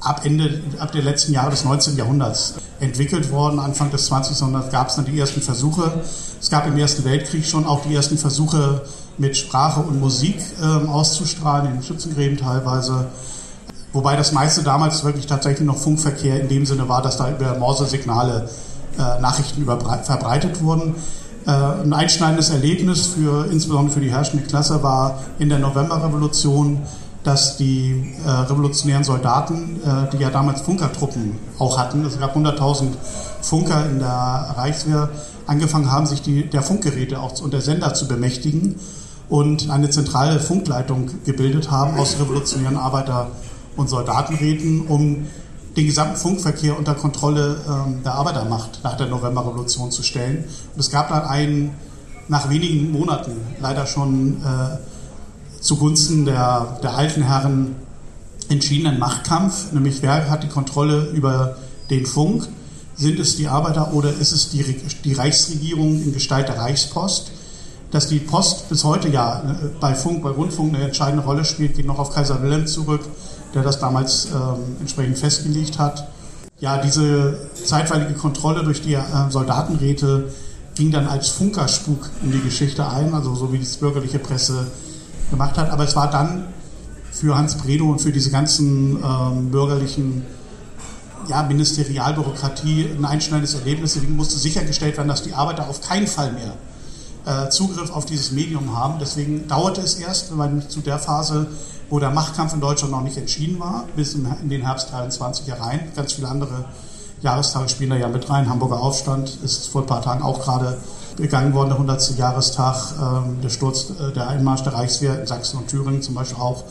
Speaker 15: ab Ende, ab der letzten Jahre des 19. Jahrhunderts entwickelt worden. Anfang des 20. Jahrhunderts gab es dann die ersten Versuche. Es gab im Ersten Weltkrieg schon auch die ersten Versuche, mit Sprache und Musik ähm, auszustrahlen, in Schützengräben teilweise. Wobei das meiste damals wirklich tatsächlich noch Funkverkehr in dem Sinne war, dass da über Morse-Signale äh, Nachrichten verbreitet wurden. Äh, ein einschneidendes Erlebnis für insbesondere für die herrschende Klasse war in der Novemberrevolution, dass die äh, revolutionären Soldaten, äh, die ja damals Funkertruppen auch hatten, es gab 100.000 Funker in der Reichswehr, angefangen haben, sich die, der Funkgeräte auch und der Sender zu bemächtigen und eine zentrale Funkleitung gebildet haben aus revolutionären Arbeiter- und Soldatenräten, um den gesamten Funkverkehr unter Kontrolle ähm, der Arbeitermacht nach der Novemberrevolution zu stellen. Und es gab dann einen, nach wenigen Monaten leider schon äh, zugunsten der, der alten Herren entschiedenen Machtkampf, nämlich wer hat die Kontrolle über den Funk? Sind es die Arbeiter oder ist es die, die Reichsregierung in Gestalt der Reichspost? dass die Post bis heute ja äh, bei Funk, bei Rundfunk eine entscheidende Rolle spielt, geht noch auf Kaiser Wilhelm zurück, der das damals ähm, entsprechend festgelegt hat. Ja, diese zeitweilige Kontrolle durch die äh, Soldatenräte ging dann als Funkerspuk in die Geschichte ein, also so wie die bürgerliche Presse gemacht hat. Aber es war dann für Hans Bredow und für diese ganzen ähm, bürgerlichen ja, Ministerialbürokratie ein einschneidendes Erlebnis. Deswegen musste sichergestellt werden, dass die Arbeiter auf keinen Fall mehr äh, Zugriff auf dieses Medium haben. Deswegen dauerte es erst, weil zu der Phase, wo der Machtkampf in Deutschland noch nicht entschieden war, bis in den Herbst 23 herein. Ganz viele andere Jahrestage spielen da ja mit rein. Hamburger Aufstand ist vor ein paar Tagen auch gerade begangen worden, der 100. Jahrestag, ähm, der Sturz, äh, der Einmarsch der Reichswehr in Sachsen und Thüringen zum Beispiel auch.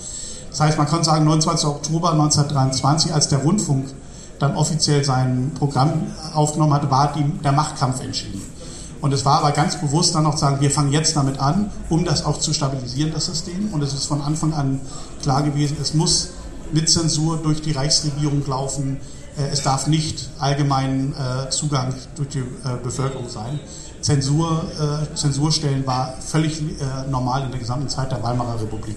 Speaker 15: Das heißt, man kann sagen, 29. Oktober 1923, als der Rundfunk dann offiziell sein Programm aufgenommen hatte, war die, der Machtkampf entschieden. Und es war aber ganz bewusst dann noch zu sagen, wir fangen jetzt damit an, um das auch zu stabilisieren, das System. Und es ist von Anfang an klar gewesen, es muss mit Zensur durch die Reichsregierung laufen. Äh, es darf nicht allgemein äh, Zugang durch die äh, Bevölkerung sein. Zensur, Zensurstellen war völlig normal in der gesamten Zeit der Weimarer Republik.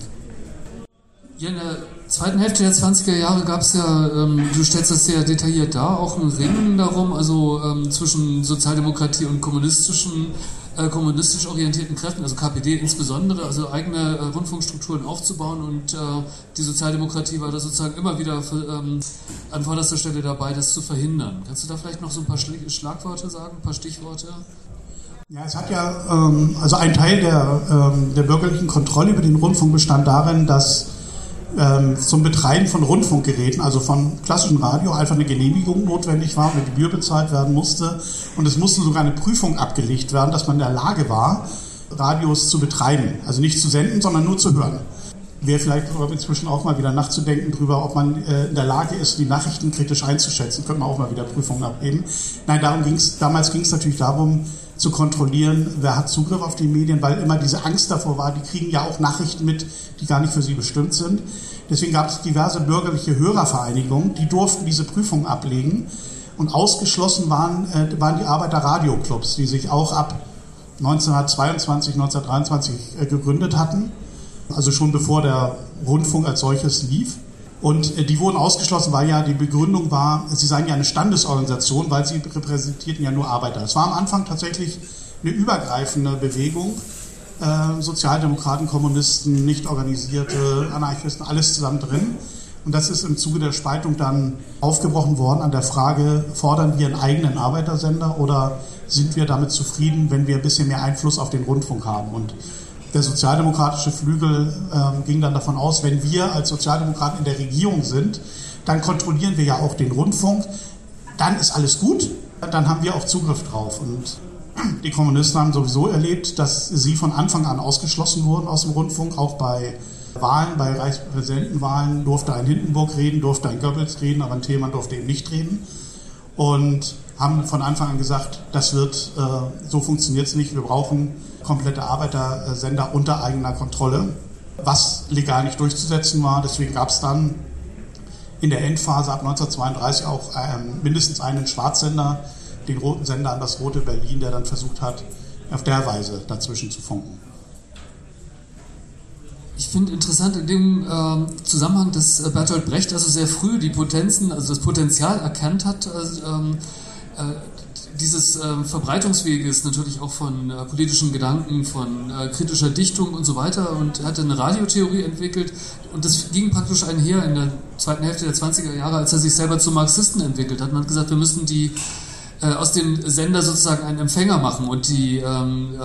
Speaker 12: Ja, in der zweiten Hälfte der 20er Jahre gab es ja, ähm, du stellst das sehr detailliert dar, auch ein Ringen darum, also ähm, zwischen Sozialdemokratie und kommunistischen, äh, kommunistisch orientierten Kräften, also KPD insbesondere, also eigene äh, Rundfunkstrukturen aufzubauen und äh, die Sozialdemokratie war da sozusagen immer wieder ähm, an vorderster Stelle dabei, das zu verhindern. Kannst du da vielleicht noch so ein paar Schlagworte sagen, ein paar Stichworte?
Speaker 15: Ja, es hat ja, ähm, also ein Teil der, ähm, der bürgerlichen Kontrolle über den Rundfunk bestand darin, dass ähm, zum Betreiben von Rundfunkgeräten, also von klassischem Radio, einfach eine Genehmigung notwendig war, eine Gebühr bezahlt werden musste. Und es musste sogar eine Prüfung abgelegt werden, dass man in der Lage war, Radios zu betreiben. Also nicht zu senden, sondern nur zu hören. Wäre vielleicht inzwischen auch mal wieder nachzudenken darüber, ob man äh, in der Lage ist, die Nachrichten kritisch einzuschätzen. Könnte man auch mal wieder Prüfungen abgeben. Nein, darum ging's, damals ging es natürlich darum, zu kontrollieren, wer hat Zugriff auf die Medien, weil immer diese Angst davor war, die kriegen ja auch Nachrichten mit, die gar nicht für sie bestimmt sind. Deswegen gab es diverse bürgerliche Hörervereinigungen, die durften diese Prüfung ablegen. Und ausgeschlossen waren, äh, waren die Arbeiterradioclubs, die sich auch ab 1922, 1923 äh, gegründet hatten. Also schon bevor der Rundfunk als solches lief. Und äh, die wurden ausgeschlossen, weil ja die Begründung war, sie seien ja eine Standesorganisation, weil sie repräsentierten ja nur Arbeiter. Es war am Anfang tatsächlich eine übergreifende Bewegung. Äh, Sozialdemokraten, Kommunisten, nicht organisierte Anarchisten, alles zusammen drin. Und das ist im Zuge der Spaltung dann aufgebrochen worden an der Frage, fordern wir einen eigenen Arbeitersender oder sind wir damit zufrieden, wenn wir ein bisschen mehr Einfluss auf den Rundfunk haben? Und der sozialdemokratische Flügel ähm, ging dann davon aus, wenn wir als Sozialdemokraten in der Regierung sind, dann kontrollieren wir ja auch den Rundfunk, dann ist alles gut, dann haben wir auch Zugriff drauf. Und die Kommunisten haben sowieso erlebt, dass sie von Anfang an ausgeschlossen wurden aus dem Rundfunk, auch bei Wahlen, bei Reichspräsidentenwahlen durfte ein Hindenburg reden, durfte ein Goebbels reden, aber ein Thälmann durfte eben nicht reden. Und haben von Anfang an gesagt, das wird, äh, so funktioniert es nicht, wir brauchen komplette Arbeitersender unter eigener Kontrolle, was legal nicht durchzusetzen war. Deswegen gab es dann in der Endphase ab 1932 auch ähm, mindestens einen Schwarzsender, den roten Sender an das rote Berlin, der dann versucht hat, auf der Weise dazwischen zu funken.
Speaker 12: Ich finde interessant in dem äh, Zusammenhang, dass äh, Bertolt Brecht also sehr früh die Potenzen, also das Potenzial erkannt hat, äh, ähm, äh dieses äh, Verbreitungsweges natürlich auch von äh, politischen Gedanken, von kritischer Dichtung und so weiter und hatte eine Radiotheorie entwickelt und das ging praktisch einher in der zweiten Hälfte der 20er Jahre, als er sich selber zum Marxisten entwickelt hat. Man hat gesagt, wir müssen die aus dem Sender sozusagen einen Empfänger machen und die ähm,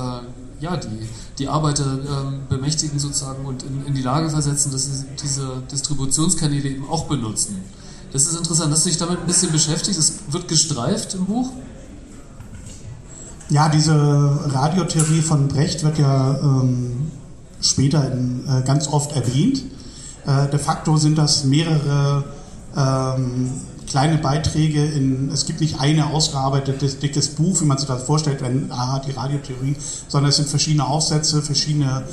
Speaker 12: ja, die, die Arbeiter ähm, bemächtigen sozusagen und in, in, die Lage versetzen, dass sie diese Distributionskanäle eben auch benutzen. Das ist interessant, dass du dich damit ein bisschen beschäftigt. Das wird gestreift im Buch.
Speaker 15: Ja, diese Radiotheorie von Brecht wird ja ähm, später in, äh, ganz oft erwähnt. Äh, de facto sind das mehrere ähm, kleine Beiträge in, es gibt nicht eine ausgearbeitetes dickes Buch, wie man sich das vorstellt, wenn, aha, die Radiotheorie, sondern es sind verschiedene Aufsätze, verschiedene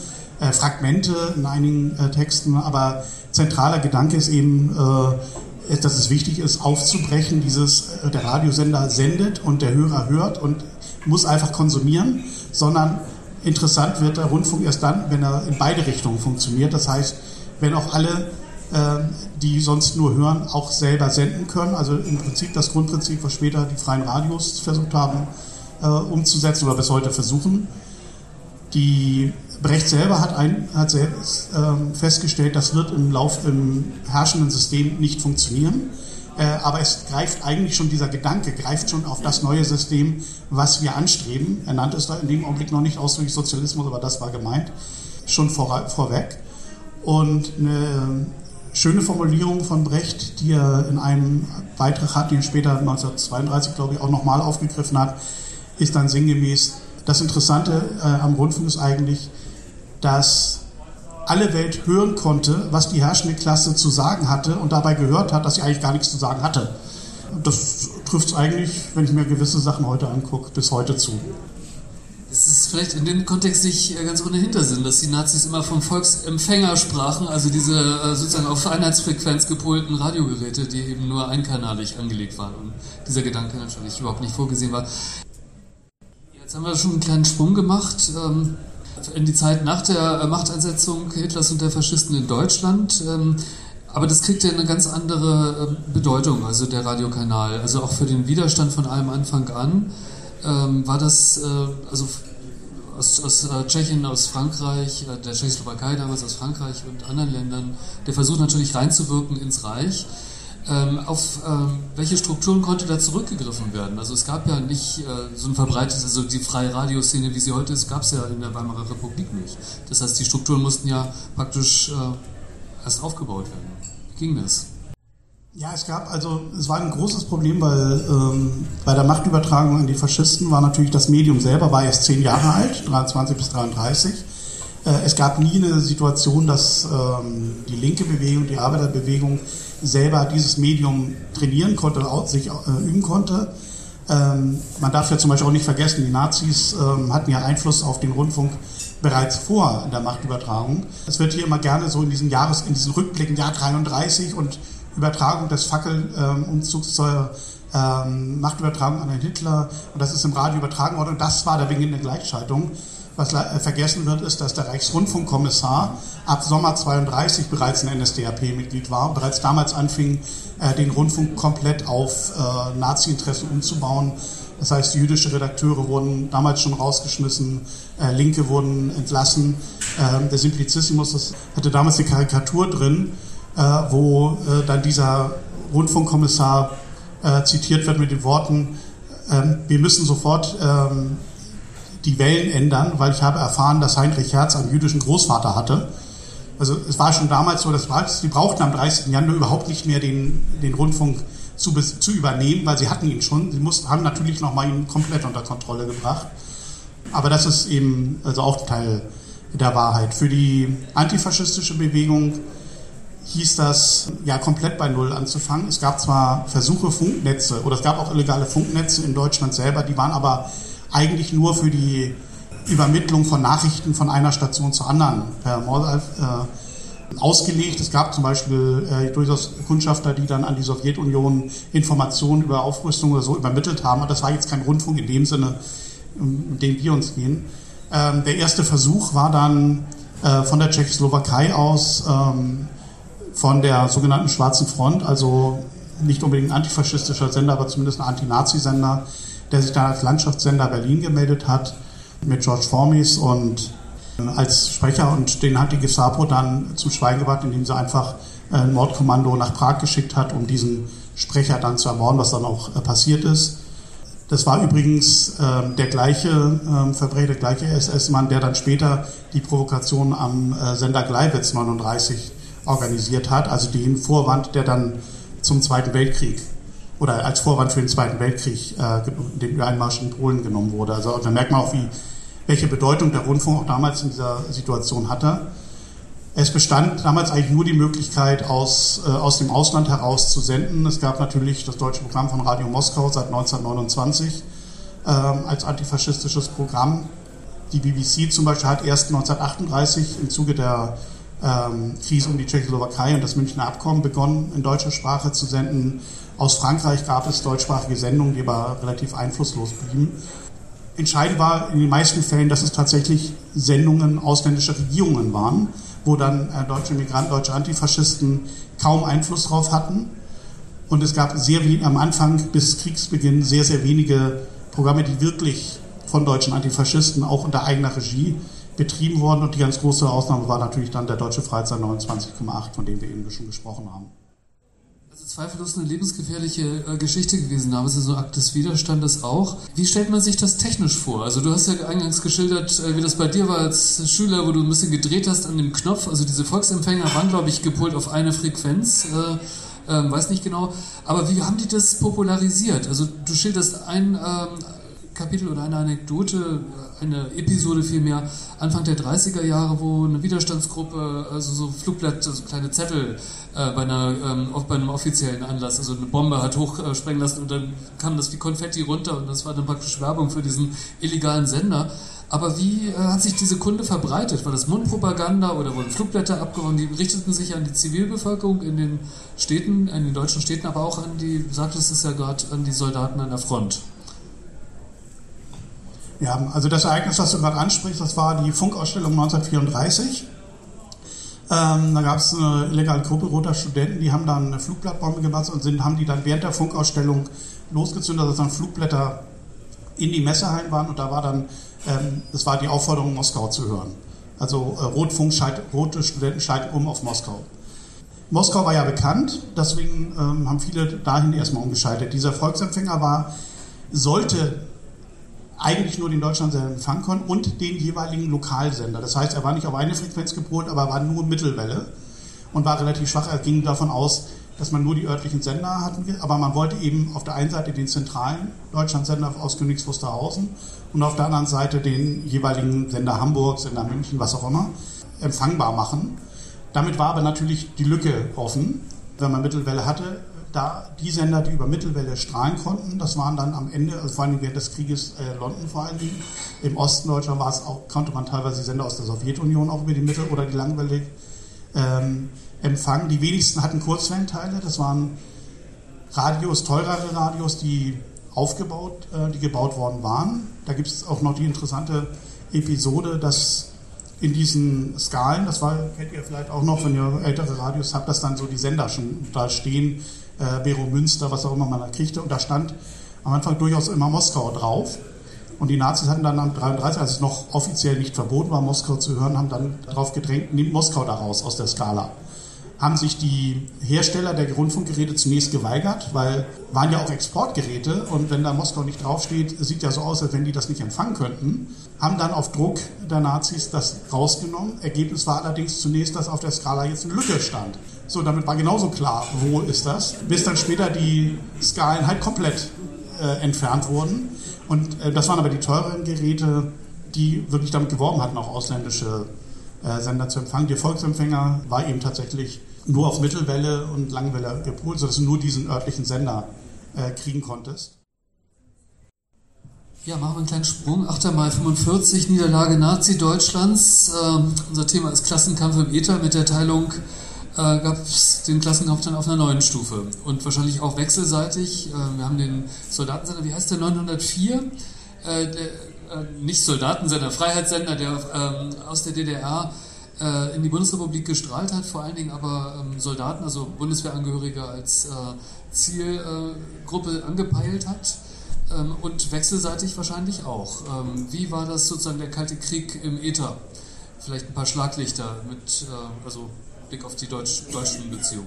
Speaker 15: äh, Fragmente in einigen äh, Texten, aber zentraler Gedanke ist eben, äh, dass es wichtig ist, aufzubrechen, dieses, äh, der Radiosender sendet und der Hörer hört und muss einfach konsumieren, sondern interessant wird der Rundfunk erst dann, wenn er in beide Richtungen funktioniert. Das heißt, wenn auch alle ähm, die sonst nur hören, auch selber senden können. Also im Prinzip das Grundprinzip, was später die freien Radios versucht haben äh, umzusetzen oder bis heute versuchen. Die Brecht selber hat, ein, hat selbst ähm, festgestellt, das wird im Lauf im herrschenden System nicht funktionieren. Äh, aber es greift eigentlich schon, dieser Gedanke greift schon auf das neue System, was wir anstreben. Er nannte es da in dem Augenblick noch nicht ausdrücklich Sozialismus, aber das war gemeint, schon vor, vorweg. Und eine schöne Formulierung von Brecht, die er in einem Beitrag hat, den er später 1932, glaube ich, auch nochmal aufgegriffen hat, ist dann sinngemäß, das Interessante äh, am Rundfunk ist eigentlich, dass alle Welt hören konnte, was die herrschende Klasse zu sagen hatte und dabei gehört hat, dass sie eigentlich gar nichts zu sagen hatte. Das trifft es eigentlich, wenn ich mir gewisse Sachen heute angucke, bis heute zu.
Speaker 12: Es ist vielleicht in dem Kontext nicht äh, ganz ohne Hintersinn, dass die Nazis immer vom Volksempfänger sprachen, also diese äh, sozusagen auf Einheitsfrequenz gepolten Radiogeräte, die eben nur einkanalig angelegt waren und dieser Gedanke natürlich überhaupt nicht vorgesehen war. Jetzt haben wir schon einen kleinen Sprung gemacht ähm, in die Zeit nach der äh, Machteinsetzung Hitlers und der Faschisten in Deutschland. Ähm, aber das kriegt ja eine ganz andere Bedeutung, also der Radiokanal, also auch für den Widerstand von allem Anfang an ähm, war das, äh, also aus, aus äh, Tschechien, aus Frankreich, der Tschechoslowakei damals, aus Frankreich und anderen Ländern, der Versuch natürlich reinzuwirken ins Reich. Ähm, auf ähm, welche Strukturen konnte da zurückgegriffen werden? Also es gab ja nicht äh, so ein verbreitetes, also die freie Radioszene, wie sie heute ist, gab es ja in der Weimarer Republik nicht. Das heißt, die Strukturen mussten ja praktisch äh, erst aufgebaut werden. Wie ging das?
Speaker 15: Ja, es gab also, es war ein großes Problem, weil ähm, bei der Machtübertragung an die Faschisten war natürlich das Medium selber, war erst zehn Jahre alt, 23 bis 33. Äh, es gab nie eine Situation, dass ähm, die linke Bewegung, die Arbeiterbewegung selber dieses Medium trainieren konnte, sich äh, üben konnte. Ähm, man darf ja zum Beispiel auch nicht vergessen, die Nazis ähm, hatten ja Einfluss auf den Rundfunk bereits vor der Machtübertragung. Es wird hier immer gerne so in diesen Jahres, in diesen Rückblicken, Jahr 33 und Übertragung des Fackelumzugs zur ähm, Machtübertragung an den Hitler und das ist im Radio übertragen worden und das war der Beginn der Gleichschaltung. Was äh, vergessen wird, ist, dass der Reichsrundfunkkommissar ab Sommer 32 bereits ein NSDAP-Mitglied war und bereits damals anfing, äh, den Rundfunk komplett auf äh, Nazi-Interessen umzubauen. Das heißt, jüdische Redakteure wurden damals schon rausgeschmissen, Linke wurden entlassen. Ähm, der Simplicissimus hatte damals eine Karikatur drin, wo dann dieser Rundfunkkommissar zitiert wird mit den Worten, ähm, wir müssen sofort ähm, die Wellen ändern, weil ich habe erfahren, dass Heinrich Herz einen jüdischen Großvater hatte. Also es war schon damals so, dass sie brauchten am 30. Januar überhaupt nicht mehr den, den Rundfunk zu, zu übernehmen, weil sie hatten ihn schon. Sie mussten, haben natürlich nochmal ihn komplett unter Kontrolle gebracht. Aber das ist eben also auch Teil der Wahrheit. Für die antifaschistische Bewegung hieß das, ja, komplett bei Null anzufangen. Es gab zwar Versuche, Funknetze, oder es gab auch illegale Funknetze in Deutschland selber, die waren aber eigentlich nur für die Übermittlung von Nachrichten von einer Station zur anderen äh, ausgelegt. Es gab zum Beispiel äh, durchaus Kundschafter, die dann an die Sowjetunion Informationen über Aufrüstung oder so übermittelt haben. Aber das war jetzt kein Rundfunk in dem Sinne, in dem wir uns gehen. Ähm, der erste Versuch war dann äh, von der Tschechoslowakei aus ähm, von der sogenannten Schwarzen Front, also nicht unbedingt ein antifaschistischer Sender, aber zumindest ein Anti-Nazi-Sender, der sich dann als Landschaftssender Berlin gemeldet hat mit George Formis und äh, als Sprecher und den hat die Gestapo dann zum Schweigen gebracht, indem sie einfach äh, ein Mordkommando nach Prag geschickt hat, um diesen Sprecher dann zu ermorden, was dann auch äh, passiert ist. Das war übrigens äh, der gleiche äh, Verbrecher, der gleiche SS-Mann, der dann später die Provokation am äh, Sender Gleiwitz 39 organisiert hat, also den Vorwand, der dann zum Zweiten Weltkrieg oder als Vorwand für den Zweiten Weltkrieg, äh, den Einmarsch in Polen genommen wurde. Also da merkt man auch, wie, welche Bedeutung der Rundfunk auch damals in dieser Situation hatte. Es bestand damals eigentlich nur die Möglichkeit, aus, äh, aus dem Ausland heraus zu senden. Es gab natürlich das deutsche Programm von Radio Moskau seit 1929 äh, als antifaschistisches Programm. Die BBC zum Beispiel hat erst 1938 im Zuge der ähm, Krise um die Tschechoslowakei und das Münchner Abkommen begonnen, in deutscher Sprache zu senden. Aus Frankreich gab es deutschsprachige Sendungen, die aber relativ einflusslos blieben. Entscheidend war in den meisten Fällen, dass es tatsächlich Sendungen ausländischer Regierungen waren, wo dann äh, deutsche Migranten, deutsche Antifaschisten kaum Einfluss drauf hatten. Und es gab sehr wenig, am Anfang bis Kriegsbeginn sehr, sehr wenige Programme, die wirklich von deutschen Antifaschisten auch unter eigener Regie betrieben worden. Und die ganz große Ausnahme war natürlich dann der Deutsche Freizeit 29,8, von dem wir eben schon gesprochen haben.
Speaker 12: Also zweifellos eine lebensgefährliche äh, Geschichte gewesen damals, so ein Akt des Widerstandes auch. Wie stellt man sich das technisch vor? Also du hast ja eingangs geschildert, äh, wie das bei dir war als Schüler, wo du ein bisschen gedreht hast an dem Knopf. Also diese Volksempfänger waren, glaube ich, gepolt auf eine Frequenz. Äh, ähm, weiß nicht genau. Aber wie haben die das popularisiert? Also du schilderst ein ähm, Kapitel oder eine Anekdote, eine Episode vielmehr, Anfang der 30er Jahre, wo eine Widerstandsgruppe also so Flugblätter, so kleine Zettel äh, bei, einer, ähm, bei einem offiziellen Anlass, also eine Bombe hat hochsprengen lassen und dann kam das wie Konfetti runter und das war dann praktisch Werbung für diesen illegalen Sender. Aber wie äh, hat sich diese Kunde verbreitet? War das Mundpropaganda oder wurden Flugblätter abgeworfen? Die richteten sich an die Zivilbevölkerung in den Städten, in den deutschen Städten, aber auch an die, sagtest es ja gerade, an die Soldaten an der Front.
Speaker 15: Ja, also das Ereignis, was du gerade ansprichst, das war die Funkausstellung 1934. Ähm, da gab es eine illegale Gruppe roter Studenten, die haben dann eine Flugblattbombe gemacht und sind, haben die dann während der Funkausstellung losgezündet, dass dann Flugblätter in die Messehallen waren und da war dann, ähm, das war die Aufforderung, Moskau zu hören. Also äh, Rotfunk, scheit, rote Studenten schalten um auf Moskau. Moskau war ja bekannt, deswegen ähm, haben viele dahin erstmal umgeschaltet. Dieser Volksempfänger war, sollte eigentlich nur den Deutschlandsender empfangen konnten und den jeweiligen Lokalsender. Das heißt, er war nicht auf eine Frequenz gepolt, aber war nur Mittelwelle und war relativ schwach. Er ging davon aus, dass man nur die örtlichen Sender hatten, aber man wollte eben auf der einen Seite den zentralen Deutschlandsender aus Königs Wusterhausen und auf der anderen Seite den jeweiligen Sender Hamburg, Sender München, was auch immer, empfangbar machen. Damit war aber natürlich die Lücke offen. Wenn man Mittelwelle hatte, da die Sender, die über Mittelwelle strahlen konnten, das waren dann am Ende, also vor allem während des Krieges äh, London vor allen Dingen. Im Osten Deutschland war es auch, konnte man teilweise die Sender aus der Sowjetunion auch über die Mittel- oder die Langwelle ähm, empfangen. Die wenigsten hatten Kurzwellenteile, das waren Radios, teurere Radios, die aufgebaut, äh, die gebaut worden waren. Da gibt es auch noch die interessante Episode, dass in diesen Skalen, das war, kennt ihr vielleicht auch noch, wenn ihr ältere Radios habt, dass dann so die Sender schon da stehen, äh, Bero Münster, was auch immer man da kriegte. Und da stand am Anfang durchaus immer Moskau drauf. Und die Nazis hatten dann am 33, als es noch offiziell nicht verboten war, Moskau zu hören, haben dann darauf gedrängt, nimmt Moskau da raus aus der Skala. haben sich die Hersteller der Rundfunkgeräte zunächst geweigert, weil waren ja auch Exportgeräte und wenn da Moskau nicht draufsteht, sieht ja so aus, als wenn die das nicht empfangen könnten. Haben dann auf Druck der Nazis das rausgenommen. Ergebnis war allerdings zunächst, dass auf der Skala jetzt eine Lücke stand. So, damit war genauso klar, wo ist das, bis dann später die Skalen halt komplett äh, entfernt wurden. Und äh, das waren aber die teureren Geräte, die wirklich damit geworben hatten, auch ausländische äh, Sender zu empfangen. Der Volksempfänger war eben tatsächlich nur auf Mittelwelle und Langwelle gepolt, sodass du nur diesen örtlichen Sender äh, kriegen konntest.
Speaker 12: Ja, machen wir einen kleinen Sprung. 8. Mai 45, Niederlage Nazi-Deutschlands. Ähm, unser Thema ist Klassenkampf im Äther. Mit der Teilung äh, gab es den Klassenkampf dann auf einer neuen Stufe. Und wahrscheinlich auch wechselseitig. Äh, wir haben den Soldatensender, wie heißt der, 904? Äh, der, äh, nicht Soldatensender, Freiheitssender, der ähm, aus der DDR äh, in die Bundesrepublik gestrahlt hat, vor allen Dingen aber ähm, Soldaten, also Bundeswehrangehörige als äh, Zielgruppe angepeilt hat ähm, und wechselseitig wahrscheinlich auch. Wie war das sozusagen der Kalte Krieg im Äther? Vielleicht ein paar Schlaglichter mit also Blick auf die deutsch-deutschen Beziehungen.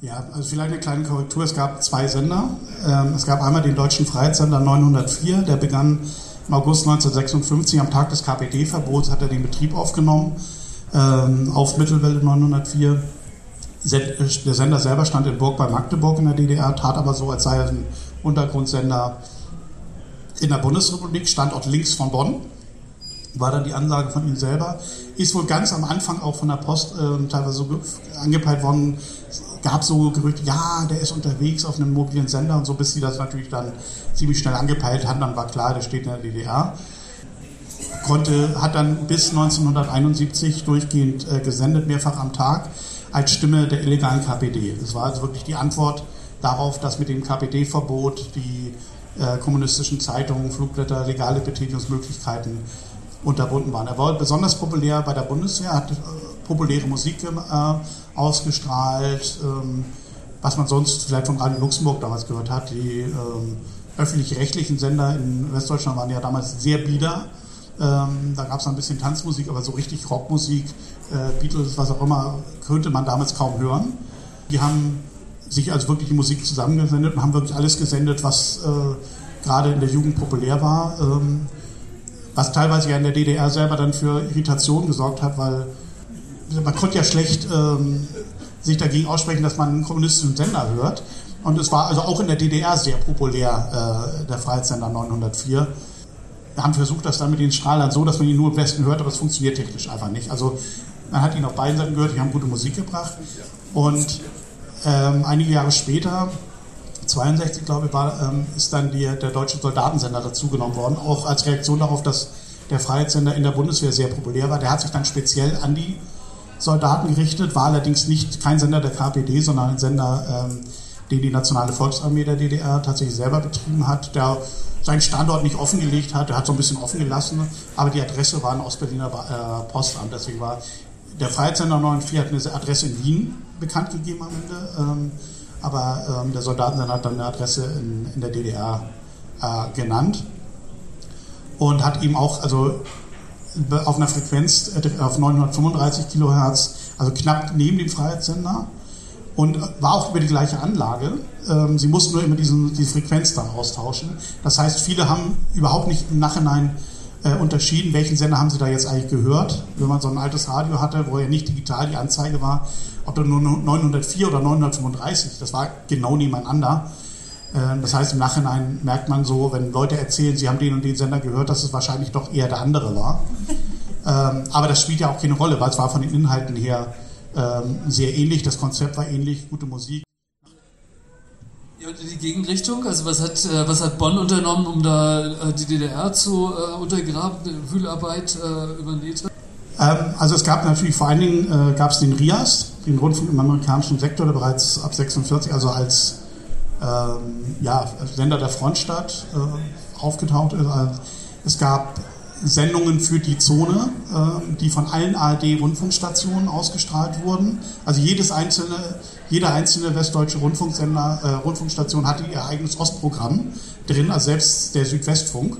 Speaker 15: Ja, also vielleicht eine kleine Korrektur. Es gab zwei Sender. Ähm, es gab einmal den deutschen Freiheitssender 904, der begann im August 1956 am Tag des KPD-Verbots, hat er den Betrieb aufgenommen ähm, auf Mittelwelle 904. Der Sender selber stand in Burg bei Magdeburg in der DDR, tat aber so, als sei er ein Untergrundsender in der Bundesrepublik, Standort links von Bonn. War dann die Ansage von ihm selber. Ist wohl ganz am Anfang auch von der Post äh, teilweise so angepeilt worden, gab so Gerüchte, ja, der ist unterwegs auf einem mobilen Sender und so, bis sie das natürlich dann ziemlich schnell angepeilt haben, dann war klar, der steht in der DDR. Konnte, hat dann bis 1971 durchgehend äh, gesendet, mehrfach am Tag, als Stimme der illegalen KPD. Das war also wirklich die Antwort darauf, dass mit dem KPD-Verbot die äh, kommunistischen Zeitungen, Flugblätter, legale Betätigungsmöglichkeiten unterbunden waren. Er war besonders populär bei der Bundeswehr, hat äh, populäre Musik äh, ausgestrahlt, ähm, was man sonst vielleicht von Radio Luxemburg damals gehört hat. Die ähm, öffentlich-rechtlichen Sender in Westdeutschland waren ja damals sehr bieder. Ähm, da gab es ein bisschen Tanzmusik, aber so richtig Rockmusik, äh, Beatles, was auch immer, könnte man damals kaum hören. Die haben sich also wirklich die Musik zusammengesendet und haben wirklich alles gesendet, was äh, gerade in der Jugend populär war. Ähm, was teilweise ja in der DDR selber dann für Irritation gesorgt hat, weil man konnte ja schlecht ähm, sich dagegen aussprechen, dass man einen kommunistischen Sender hört. Und es war also auch in der DDR sehr populär, äh, der Freiheitssender 904. Wir haben versucht, das dann mit den Strahlern so, dass man ihn nur im Westen hört, aber es funktioniert technisch einfach nicht. Also man hat ihn auf beiden Seiten gehört, die haben gute Musik gebracht. Und ähm, einige Jahre später 1962, glaube ich, war, ähm, ist dann die, der deutsche Soldatensender dazugenommen worden, auch als Reaktion darauf, dass der Freiheitssender in der Bundeswehr sehr populär war. Der hat sich dann speziell an die Soldaten gerichtet, war allerdings nicht kein Sender der KPD, sondern ein Sender, ähm, den die Nationale Volksarmee der DDR tatsächlich selber betrieben hat, der seinen Standort nicht offengelegt hat, der hat so ein bisschen offen gelassen, aber die Adresse war ein Ostberliner äh, Postamt, deswegen war der Freiheitssender 94 hat eine Adresse in Wien bekannt gegeben am Ende. Ähm, aber ähm, der Soldatensender hat dann eine Adresse in, in der DDR äh, genannt und hat ihm auch, also auf einer Frequenz äh, auf 935 Kilohertz, also knapp neben dem Freiheitssender und war auch über die gleiche Anlage. Ähm, sie mussten nur immer diesen, die Frequenz dann austauschen. Das heißt, viele haben überhaupt nicht im Nachhinein äh, unterschieden, welchen Sender haben sie da jetzt eigentlich gehört. Wenn man so ein altes Radio hatte, wo ja nicht digital die Anzeige war, ob da nur 904 oder 935, das war genau nebeneinander. Ähm, das heißt, im Nachhinein merkt man so, wenn Leute erzählen, sie haben den und den Sender gehört, dass es wahrscheinlich doch eher der andere war. Ähm, aber das spielt ja auch keine Rolle, weil es war von den Inhalten her ähm, sehr ähnlich, das Konzept war ähnlich, gute Musik.
Speaker 12: Die Gegenrichtung, also was hat, äh, was hat Bonn unternommen, um da äh, die DDR zu äh, untergraben, Wühlarbeit äh, über Nähte?
Speaker 15: also es gab natürlich vor allen Dingen, gab es den RIAS, den Rundfunk im amerikanischen Sektor, der bereits ab 46, also als ähm, ja, Sender der Frontstadt äh, aufgetaucht ist. Also es gab Sendungen für die Zone, äh, die von allen ARD-Rundfunkstationen ausgestrahlt wurden. Also jedes einzelne, jeder einzelne westdeutsche Rundfunksender, äh, Rundfunkstation hatte ihr eigenes Ostprogramm drin, also selbst der Südwestfunk.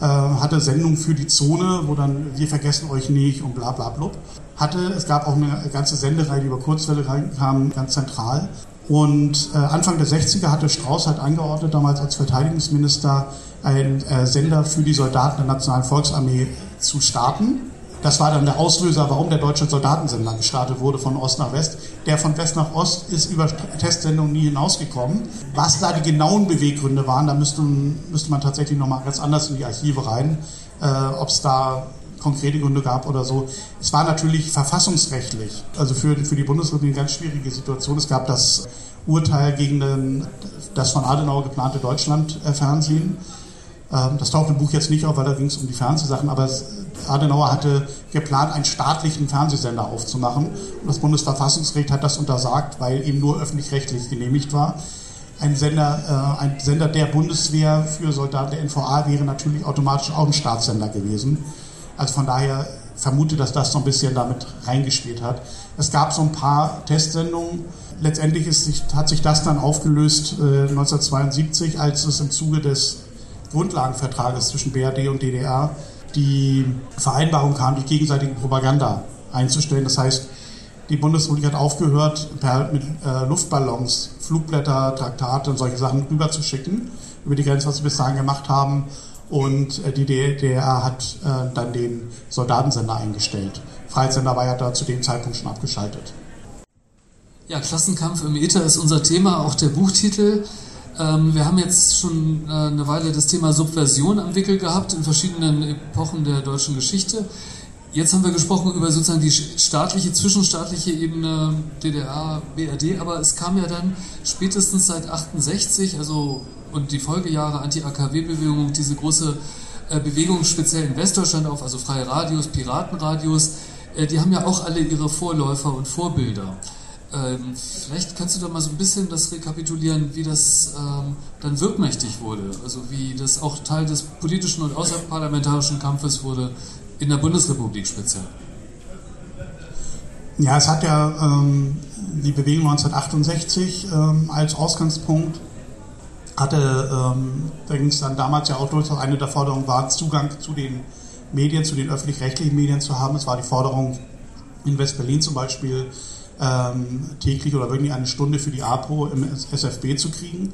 Speaker 15: äh, hatte Sendungen für die Zone, wo dann wir vergessen euch nicht und bla bla blub. Hatte, es gab auch eine ganze Sendereihe, die über Kurzwelle reinkam, ganz zentral. Und äh, Anfang der 60er hatte Strauß halt angeordnet, damals als Verteidigungsminister, einen äh, Sender für die Soldaten der Nationalen Volksarmee zu starten. Das war dann der Auslöser, warum der deutsche Soldatensender gestartet wurde von Ost nach West. Der von West nach Ost ist über Testsendungen nie hinausgekommen. Was da die genauen Beweggründe waren, da müsste, müsste man tatsächlich nochmal ganz anders in die Archive rein, äh, ob es da konkrete Gründe gab oder so. Es war natürlich verfassungsrechtlich, also für, für die Bundesrepublik eine ganz schwierige Situation. Es gab das Urteil gegen den, das von Adenauer geplante Deutschlandfernsehen. Ähm, das taucht im Buch jetzt nicht auf, weil da ging es um die Fernsehsachen, aber Adenauer hatte geplant, einen staatlichen Fernsehsender aufzumachen. Und das Bundesverfassungsgericht hat das untersagt, weil eben nur öffentlich-rechtlich genehmigt war. Ein Sender, äh, ein Sender der Bundeswehr für Soldaten der NVA wäre natürlich automatisch auch ein Staatssender gewesen. Also von daher vermute, dass das so ein bisschen damit reingespielt hat. Es gab so ein paar Testsendungen. Letztendlich ist, hat sich das dann aufgelöst äh, 1972, als es im Zuge des Grundlagenvertrages zwischen BRD und DDR die Vereinbarung kam, die gegenseitige Propaganda einzustellen. Das heißt, die Bundesrepublik hat aufgehört, per, mit äh, Luftballons, Flugblätter, Traktate und solche Sachen rüberzuschicken über die Grenze, was sie bis dahin gemacht haben. Und äh, die DDR hat äh, dann den Soldatensender eingestellt. Freisender war ja da zu dem Zeitpunkt schon abgeschaltet.
Speaker 12: Ja, Klassenkampf im Äther ist unser Thema, auch der Buchtitel. Ähm, wir haben jetzt schon äh, eine Weile das Thema Subversion am Wickel gehabt in verschiedenen Epochen der deutschen Geschichte. Jetzt haben wir gesprochen über sozusagen die staatliche, zwischenstaatliche Ebene DDR, BRD, aber es kam ja dann spätestens seit 68, also und die Folgejahre Anti-AKW-Bewegung, diese große äh, Bewegung speziell in Westdeutschland auf, also freie Radios, Piratenradios, äh, die haben ja auch alle ihre Vorläufer und Vorbilder. Ähm, vielleicht kannst du da mal so ein bisschen das rekapitulieren, wie das ähm, dann wirkmächtig wurde, also wie das auch Teil des politischen und außerparlamentarischen Kampfes wurde in der Bundesrepublik speziell.
Speaker 15: Ja, es hat ja ähm, die Bewegung 1968 ähm, als Ausgangspunkt hatte, ähm, da ging es dann damals ja auch durchaus eine der Forderungen war, Zugang zu den Medien, zu den öffentlich-rechtlichen Medien zu haben. Es war die Forderung in West-Berlin zum Beispiel, ähm, täglich oder wirklich eine Stunde für die APO im SFB zu kriegen.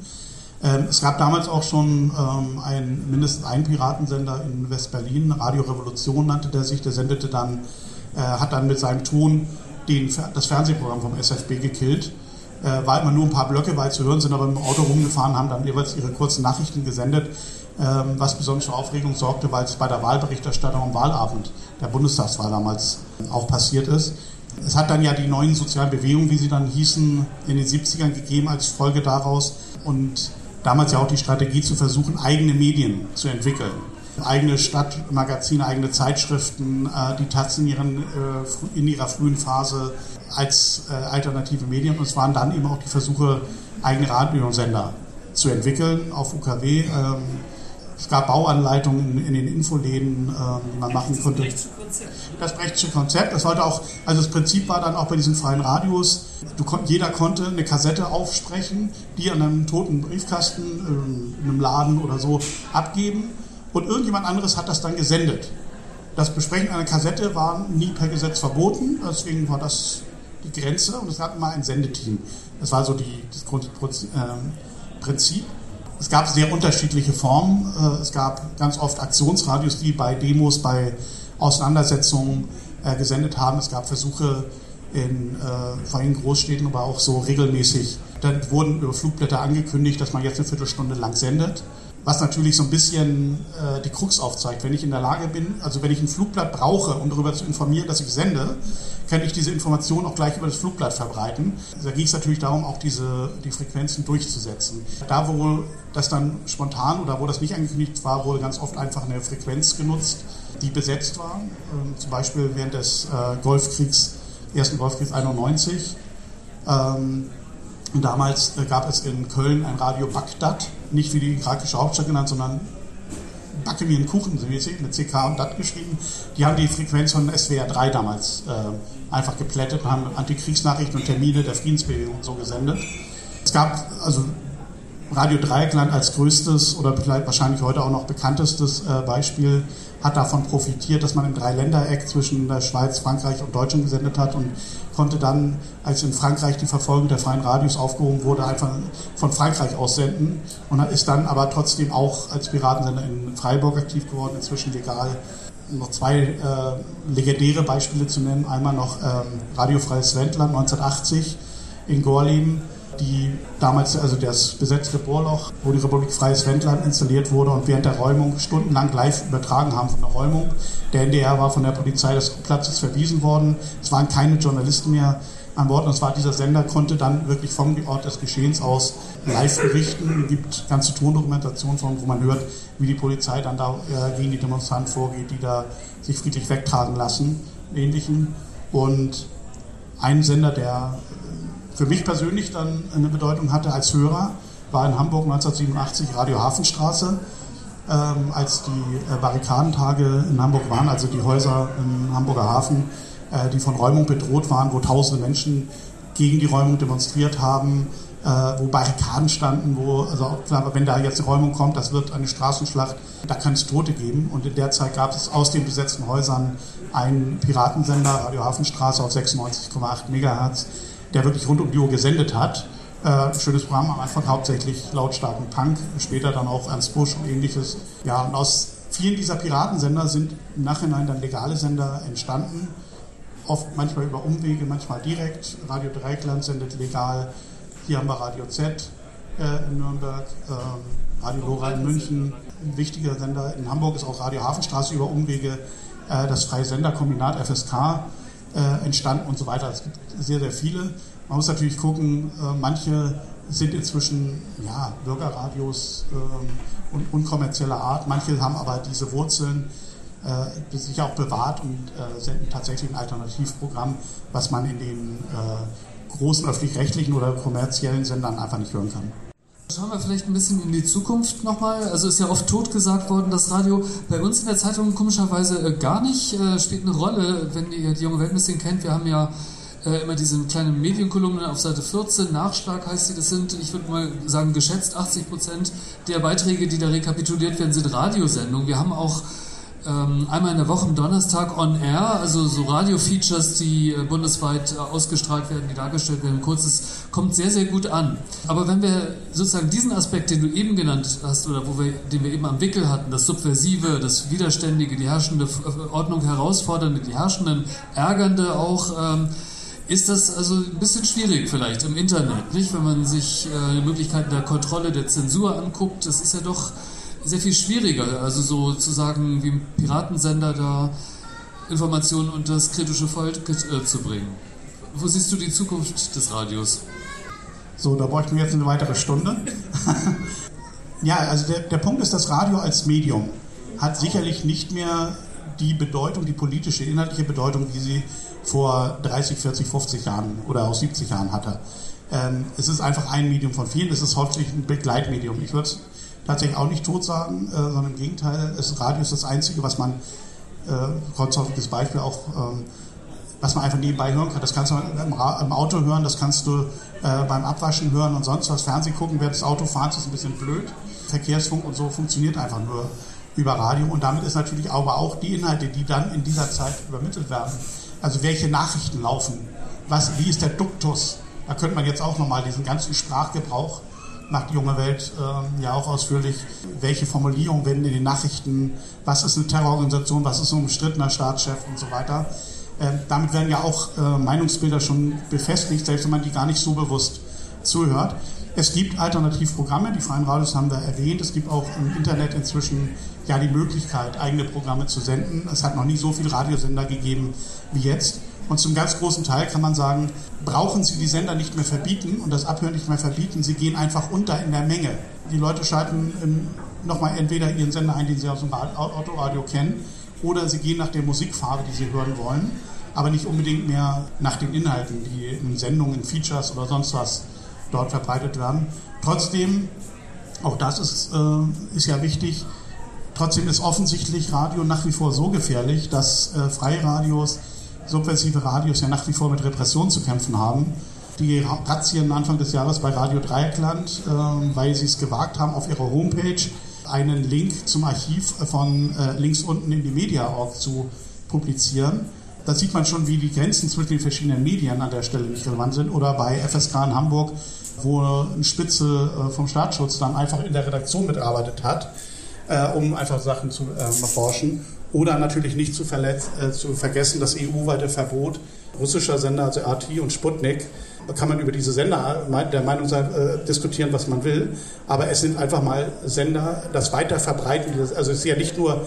Speaker 15: Ähm, es gab damals auch schon ähm, ein, mindestens einen Piratensender in West-Berlin, Radio Revolution nannte der sich, der sendete dann, äh, hat dann mit seinem Ton den, das Fernsehprogramm vom SFB gekillt. Äh, war immer nur ein paar Blöcke weit zu hören, sind aber im Auto rumgefahren, haben dann jeweils ihre kurzen Nachrichten gesendet, ähm, was besonders für Aufregung sorgte, weil es bei der Wahlberichterstattung am Wahlabend der Bundestagswahl damals auch passiert ist. Es hat dann ja die neuen sozialen Bewegungen, wie sie dann hießen, in den 70ern gegeben als Folge daraus und damals ja auch die Strategie zu versuchen, eigene Medien zu entwickeln. Eigene Stadtmagazine, eigene Zeitschriften, äh, die Taz in, ihren, äh, in ihrer frühen Phase als äh, alternative Medien. Und es waren dann eben auch die Versuche, eigene Radiosender zu entwickeln auf UKW. Es gab Bauanleitungen in, den Infoläden, ähm, die man machen konnte. Das Brechtsche Konzept. Das sollte auch, also das Prinzip war dann auch bei diesen freien Radios, du, jeder konnte eine Kassette aufsprechen, die an einem toten Briefkasten ähm, in einem Laden oder so abgeben und irgendjemand anderes hat das dann gesendet. Das Besprechen einer Kassette war nie per Gesetz verboten, deswegen war das die Grenze und es gab immer ein Sendeteam. Das war so die, das Grundprinzip. Ähm, es gab sehr unterschiedliche Formen. Äh, es gab ganz oft Aktionsradios, die bei Demos, bei Auseinandersetzungen äh, gesendet haben. Es gab Versuche in äh, vor allem Großstädten, aber auch so regelmäßig. Dann wurden über Flugblätter angekündigt, dass man jetzt eine Viertelstunde lang sendet was natürlich so ein bisschen äh, die Krux aufzeigt. Wenn ich in der Lage bin, also wenn ich ein Flugblatt brauche, um darüber zu informieren, dass ich sende, kann ich diese Information auch gleich über das Flugblatt verbreiten. Da ging es natürlich darum, auch diese, die Frequenzen durchzusetzen. Da, wo das dann spontan oder wo das nicht angekündigt war, wurde ganz oft einfach eine Frequenz genutzt, die besetzt war. Ähm, zum Beispiel während des äh, Golfkriegs, ersten Golfkriegs 91. Ähm, damals äh, gab es in Köln ein Radio Bagdad, nicht wie die irakische Hauptstadt genannt, sondern Backe wie ein Kuchen, mit CK und DAT geschrieben. Die haben die Frequenz von SWR 3 damals äh, einfach geplättet und haben Antikriegsnachrichten und Termine der Friedensbewegung so gesendet. Es gab also Radio Dreieckland als größtes oder vielleicht wahrscheinlich heute auch noch bekanntestes äh, Beispiel hat davon profitiert, dass man im Dreiländereck zwischen der Schweiz, Frankreich und Deutschland gesendet hat und konnte dann, als in Frankreich die Verfolgung der freien Radios aufgehoben wurde, einfach von Frankreich aus senden und ist dann aber trotzdem auch als Piratensender in Freiburg aktiv geworden, inzwischen legal. Noch zwei äh, legendäre Beispiele zu nennen. Einmal noch ähm, Radiofreies Wendland 1980 in Gorleben die damals, also das besetzte Bohrloch, wo die Republik Freies Wendland installiert wurde und während der Räumung stundenlang live übertragen haben von der Räumung. Der NDR war von der Polizei des Platzes verwiesen worden. Es waren keine Journalisten mehr an Bord und es war dieser Sender, konnte dann wirklich vom Ort des Geschehens aus live berichten. Es gibt ganze Tondokumentationen von, wo man hört, wie die Polizei dann da äh, gegen die Demonstranten vorgeht, die da sich friedlich wegtragen lassen, ähnlichen. Und ein Sender, der für mich persönlich dann eine Bedeutung hatte als Hörer, war in Hamburg 1987 Radio Hafenstraße, ähm, als die äh, Barrikadentage in Hamburg waren, also die Häuser im Hamburger Hafen, äh, die von Räumung bedroht waren, wo tausende Menschen gegen die Räumung demonstriert haben, äh, wo Barrikaden standen, wo, also klar, wenn da jetzt eine Räumung kommt, das wird eine Straßenschlacht, da kann es Tote geben. Und in der Zeit gab es aus den besetzten Häusern einen Piratensender, Radio Hafenstraße auf 96,8 Megahertz, der wirklich rund um die Uhr gesendet hat. Äh, schönes Programm, am Anfang hauptsächlich lautstarken Punk, später dann auch Ernst Busch und ähnliches. Ja, und aus vielen dieser Piratensender sind im Nachhinein dann legale Sender entstanden. Oft manchmal über Umwege, manchmal direkt. Radio Dreikland sendet legal. Hier haben wir Radio Z äh, in Nürnberg, ähm, Radio Lora in München, ein wichtiger Sender. In Hamburg ist auch Radio Hafenstraße über Umwege äh, das Freie Senderkombinat FSK äh, entstanden und so weiter. Es gibt sehr, sehr viele. Man muss natürlich gucken, äh, manche sind inzwischen ja, Bürgerradios äh, und unkommerzieller Art. Manche haben aber diese Wurzeln äh, sich auch bewahrt und äh, senden tatsächlich ein Alternativprogramm, was man in den äh, großen öffentlich-rechtlichen oder kommerziellen Sendern einfach nicht hören kann.
Speaker 12: Schauen wir vielleicht ein bisschen in die Zukunft nochmal. Also ist ja oft tot gesagt worden, das Radio bei uns in der Zeitung komischerweise äh, gar nicht äh, spielt eine Rolle, wenn ihr die junge Welt ein bisschen kennt. Wir haben ja äh, immer diese kleinen Medienkolumnen auf Seite 14, Nachschlag heißt sie, das sind, ich würde mal sagen, geschätzt 80 Prozent der Beiträge, die da rekapituliert werden, sind Radiosendungen. Wir haben auch ähm, einmal in der Woche Donnerstag on air, also so Radio-Features, die äh, bundesweit äh, ausgestrahlt werden, die dargestellt werden. Kurzes kommt sehr, sehr gut an. Aber wenn wir sozusagen diesen Aspekt, den du eben genannt hast, oder wo wir, den wir eben am Wickel hatten, das Subversive, das Widerständige, die herrschende äh, Ordnung herausfordernde, die herrschenden ärgernde auch, ähm, ist das also ein bisschen schwierig vielleicht im Internet, nicht? Wenn man sich äh, die Möglichkeiten der Kontrolle, der Zensur anguckt, das ist ja doch sehr viel schwieriger, also sozusagen wie ein Piratensender da Informationen unter das kritische Volk äh, zu bringen. Wo siehst du die Zukunft des Radios?
Speaker 15: So, da bräuchten wir jetzt eine weitere Stunde. ja, also der, der Punkt ist, das Radio als Medium hat sicherlich nicht mehr die Bedeutung, die politische, inhaltliche Bedeutung, die sie vor 30, 40, 50 Jahren oder auch 70 Jahren hatte. Ähm, es ist einfach ein Medium von vielen, es ist häufig ein Begleitmedium. Ich würde tatsächlich auch nicht tot sagen, äh, sondern im Gegenteil, das Radio ist das Einzige, was man, äh, kurzhäufiges Beispiel auch, ähm, was man einfach nebenbei hören kann. Das kannst du im, im Auto hören, das kannst du äh, beim Abwaschen hören und sonst was. Fernsehen gucken während des Autofahrens ist ein bisschen blöd. Verkehrsfunk und so funktioniert einfach nur über Radio und damit ist natürlich aber auch die Inhalte, die dann in dieser Zeit übermittelt werden. Also welche Nachrichten laufen, was, wie ist der Duktus? Da könnte man jetzt auch nochmal diesen ganzen Sprachgebrauch macht junge Welt äh, ja auch ausführlich, welche Formulierungen werden in den Nachrichten, was ist eine Terrororganisation, was ist ein umstrittener Staatschef und so weiter. Ähm, damit werden ja auch äh, Meinungsbilder schon befestigt, selbst wenn man die gar nicht so bewusst zuhört. Es gibt Alternativprogramme, die Freien Radios haben wir erwähnt. Es gibt auch im Internet inzwischen ja die Möglichkeit, eigene Programme zu senden. Es hat noch nie so viele Radiosender gegeben wie jetzt. Und zum ganz großen Teil kann man sagen, brauchen Sie die Sender nicht mehr verbieten und das Abhören nicht mehr verbieten. Sie gehen einfach unter in der Menge. Die Leute schalten nochmal entweder ihren Sender ein, den sie aus dem Autoradio kennen, oder sie gehen nach der Musikfarbe, die sie hören wollen, aber nicht unbedingt mehr nach den Inhalten, die in Sendungen, Features oder sonst was dort verbreitet werden. Trotzdem, auch das ist, äh, ist ja wichtig, trotzdem ist offensichtlich Radio nach wie vor so gefährlich, dass äh, Freiradios subversive Radios ja nach wie vor mit Repression zu kämpfen haben. die Razzien Anfang des Jahres bei Radio Dreieckland, äh, weil sie es gewagt haben, auf ihrer Homepage einen Link zum Archiv von äh, links unten in die Media.org zu publizieren. Da sieht man schon, wie die Grenzen zwischen den verschiedenen Medien an der Stelle nicht relevant sind. Oder bei FSK in Hamburg, wo eine Spitze äh, vom Staatsschutz dann einfach in der Redaktion mitarbeitet hat, äh, um einfach Sachen zu äh, erforschen. Oder natürlich nicht zu, äh, zu vergessen das EU-weite Verbot russischer Sender, also RT und Sputnik, kann man über diese Sender der Meinung sein, äh, diskutieren, was man will. Aber es sind einfach mal Sender, das Weiterverbreiten, also es ist ja nicht nur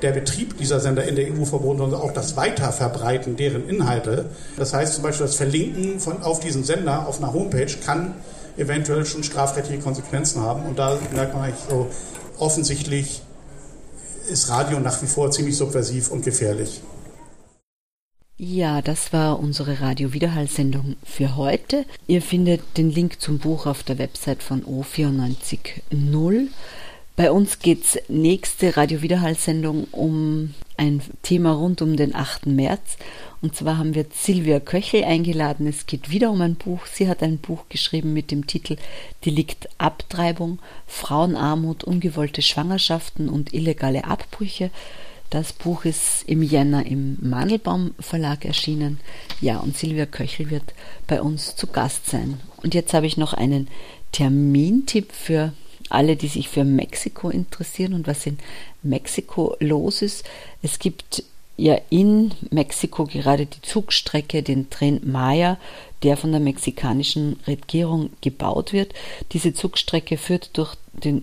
Speaker 15: der Betrieb dieser Sender in der EU verboten, sondern auch das Weiterverbreiten deren Inhalte. Das heißt zum Beispiel das Verlinken von, auf diesen Sender auf einer Homepage kann eventuell schon strafrechtliche Konsequenzen haben. Und da merkt man eigentlich so, offensichtlich ist Radio nach wie vor ziemlich subversiv und gefährlich.
Speaker 3: Ja, das war unsere Radio-Wiederhall-Sendung für heute. Ihr findet den Link zum Buch auf der Website von O940. Bei uns geht's nächste Radio-Wiederhall-Sendung um ein Thema rund um den 8. März. Und zwar haben wir Silvia Köchel eingeladen. Es geht wieder um ein Buch. Sie hat ein Buch geschrieben mit dem Titel Delikt Abtreibung, Frauenarmut, ungewollte Schwangerschaften und illegale Abbrüche. Das Buch ist im Jänner im Mandelbaum Verlag erschienen. Ja, und Silvia Köchel wird bei uns zu Gast sein. Und jetzt habe ich noch einen Termintipp für alle, die sich für Mexiko interessieren und was in Mexiko los ist. Es gibt ja in Mexiko gerade die Zugstrecke, den Tren Maya, der von der mexikanischen Regierung gebaut wird. Diese Zugstrecke führt durch den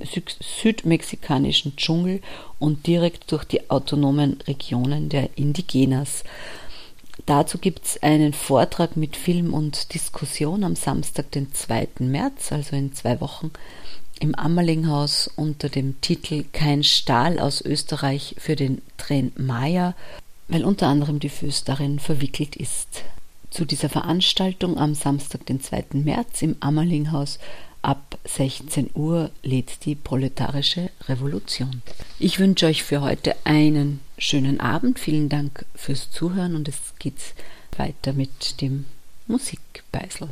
Speaker 3: südmexikanischen Dschungel und direkt durch die autonomen Regionen der Indigenas. Dazu gibt es einen Vortrag mit Film und Diskussion am Samstag, den 2. März, also in zwei Wochen, im Ammerlinghaus unter dem Titel Kein Stahl aus Österreich für den Tren Maya, weil unter anderem die Föß darin verwickelt ist. Zu dieser Veranstaltung am Samstag, den 2. März im Ammerlinghaus ab 16 Uhr lädt die proletarische Revolution. Ich wünsche euch für heute einen schönen Abend. Vielen Dank fürs Zuhören und es geht weiter mit dem Musikbeisel.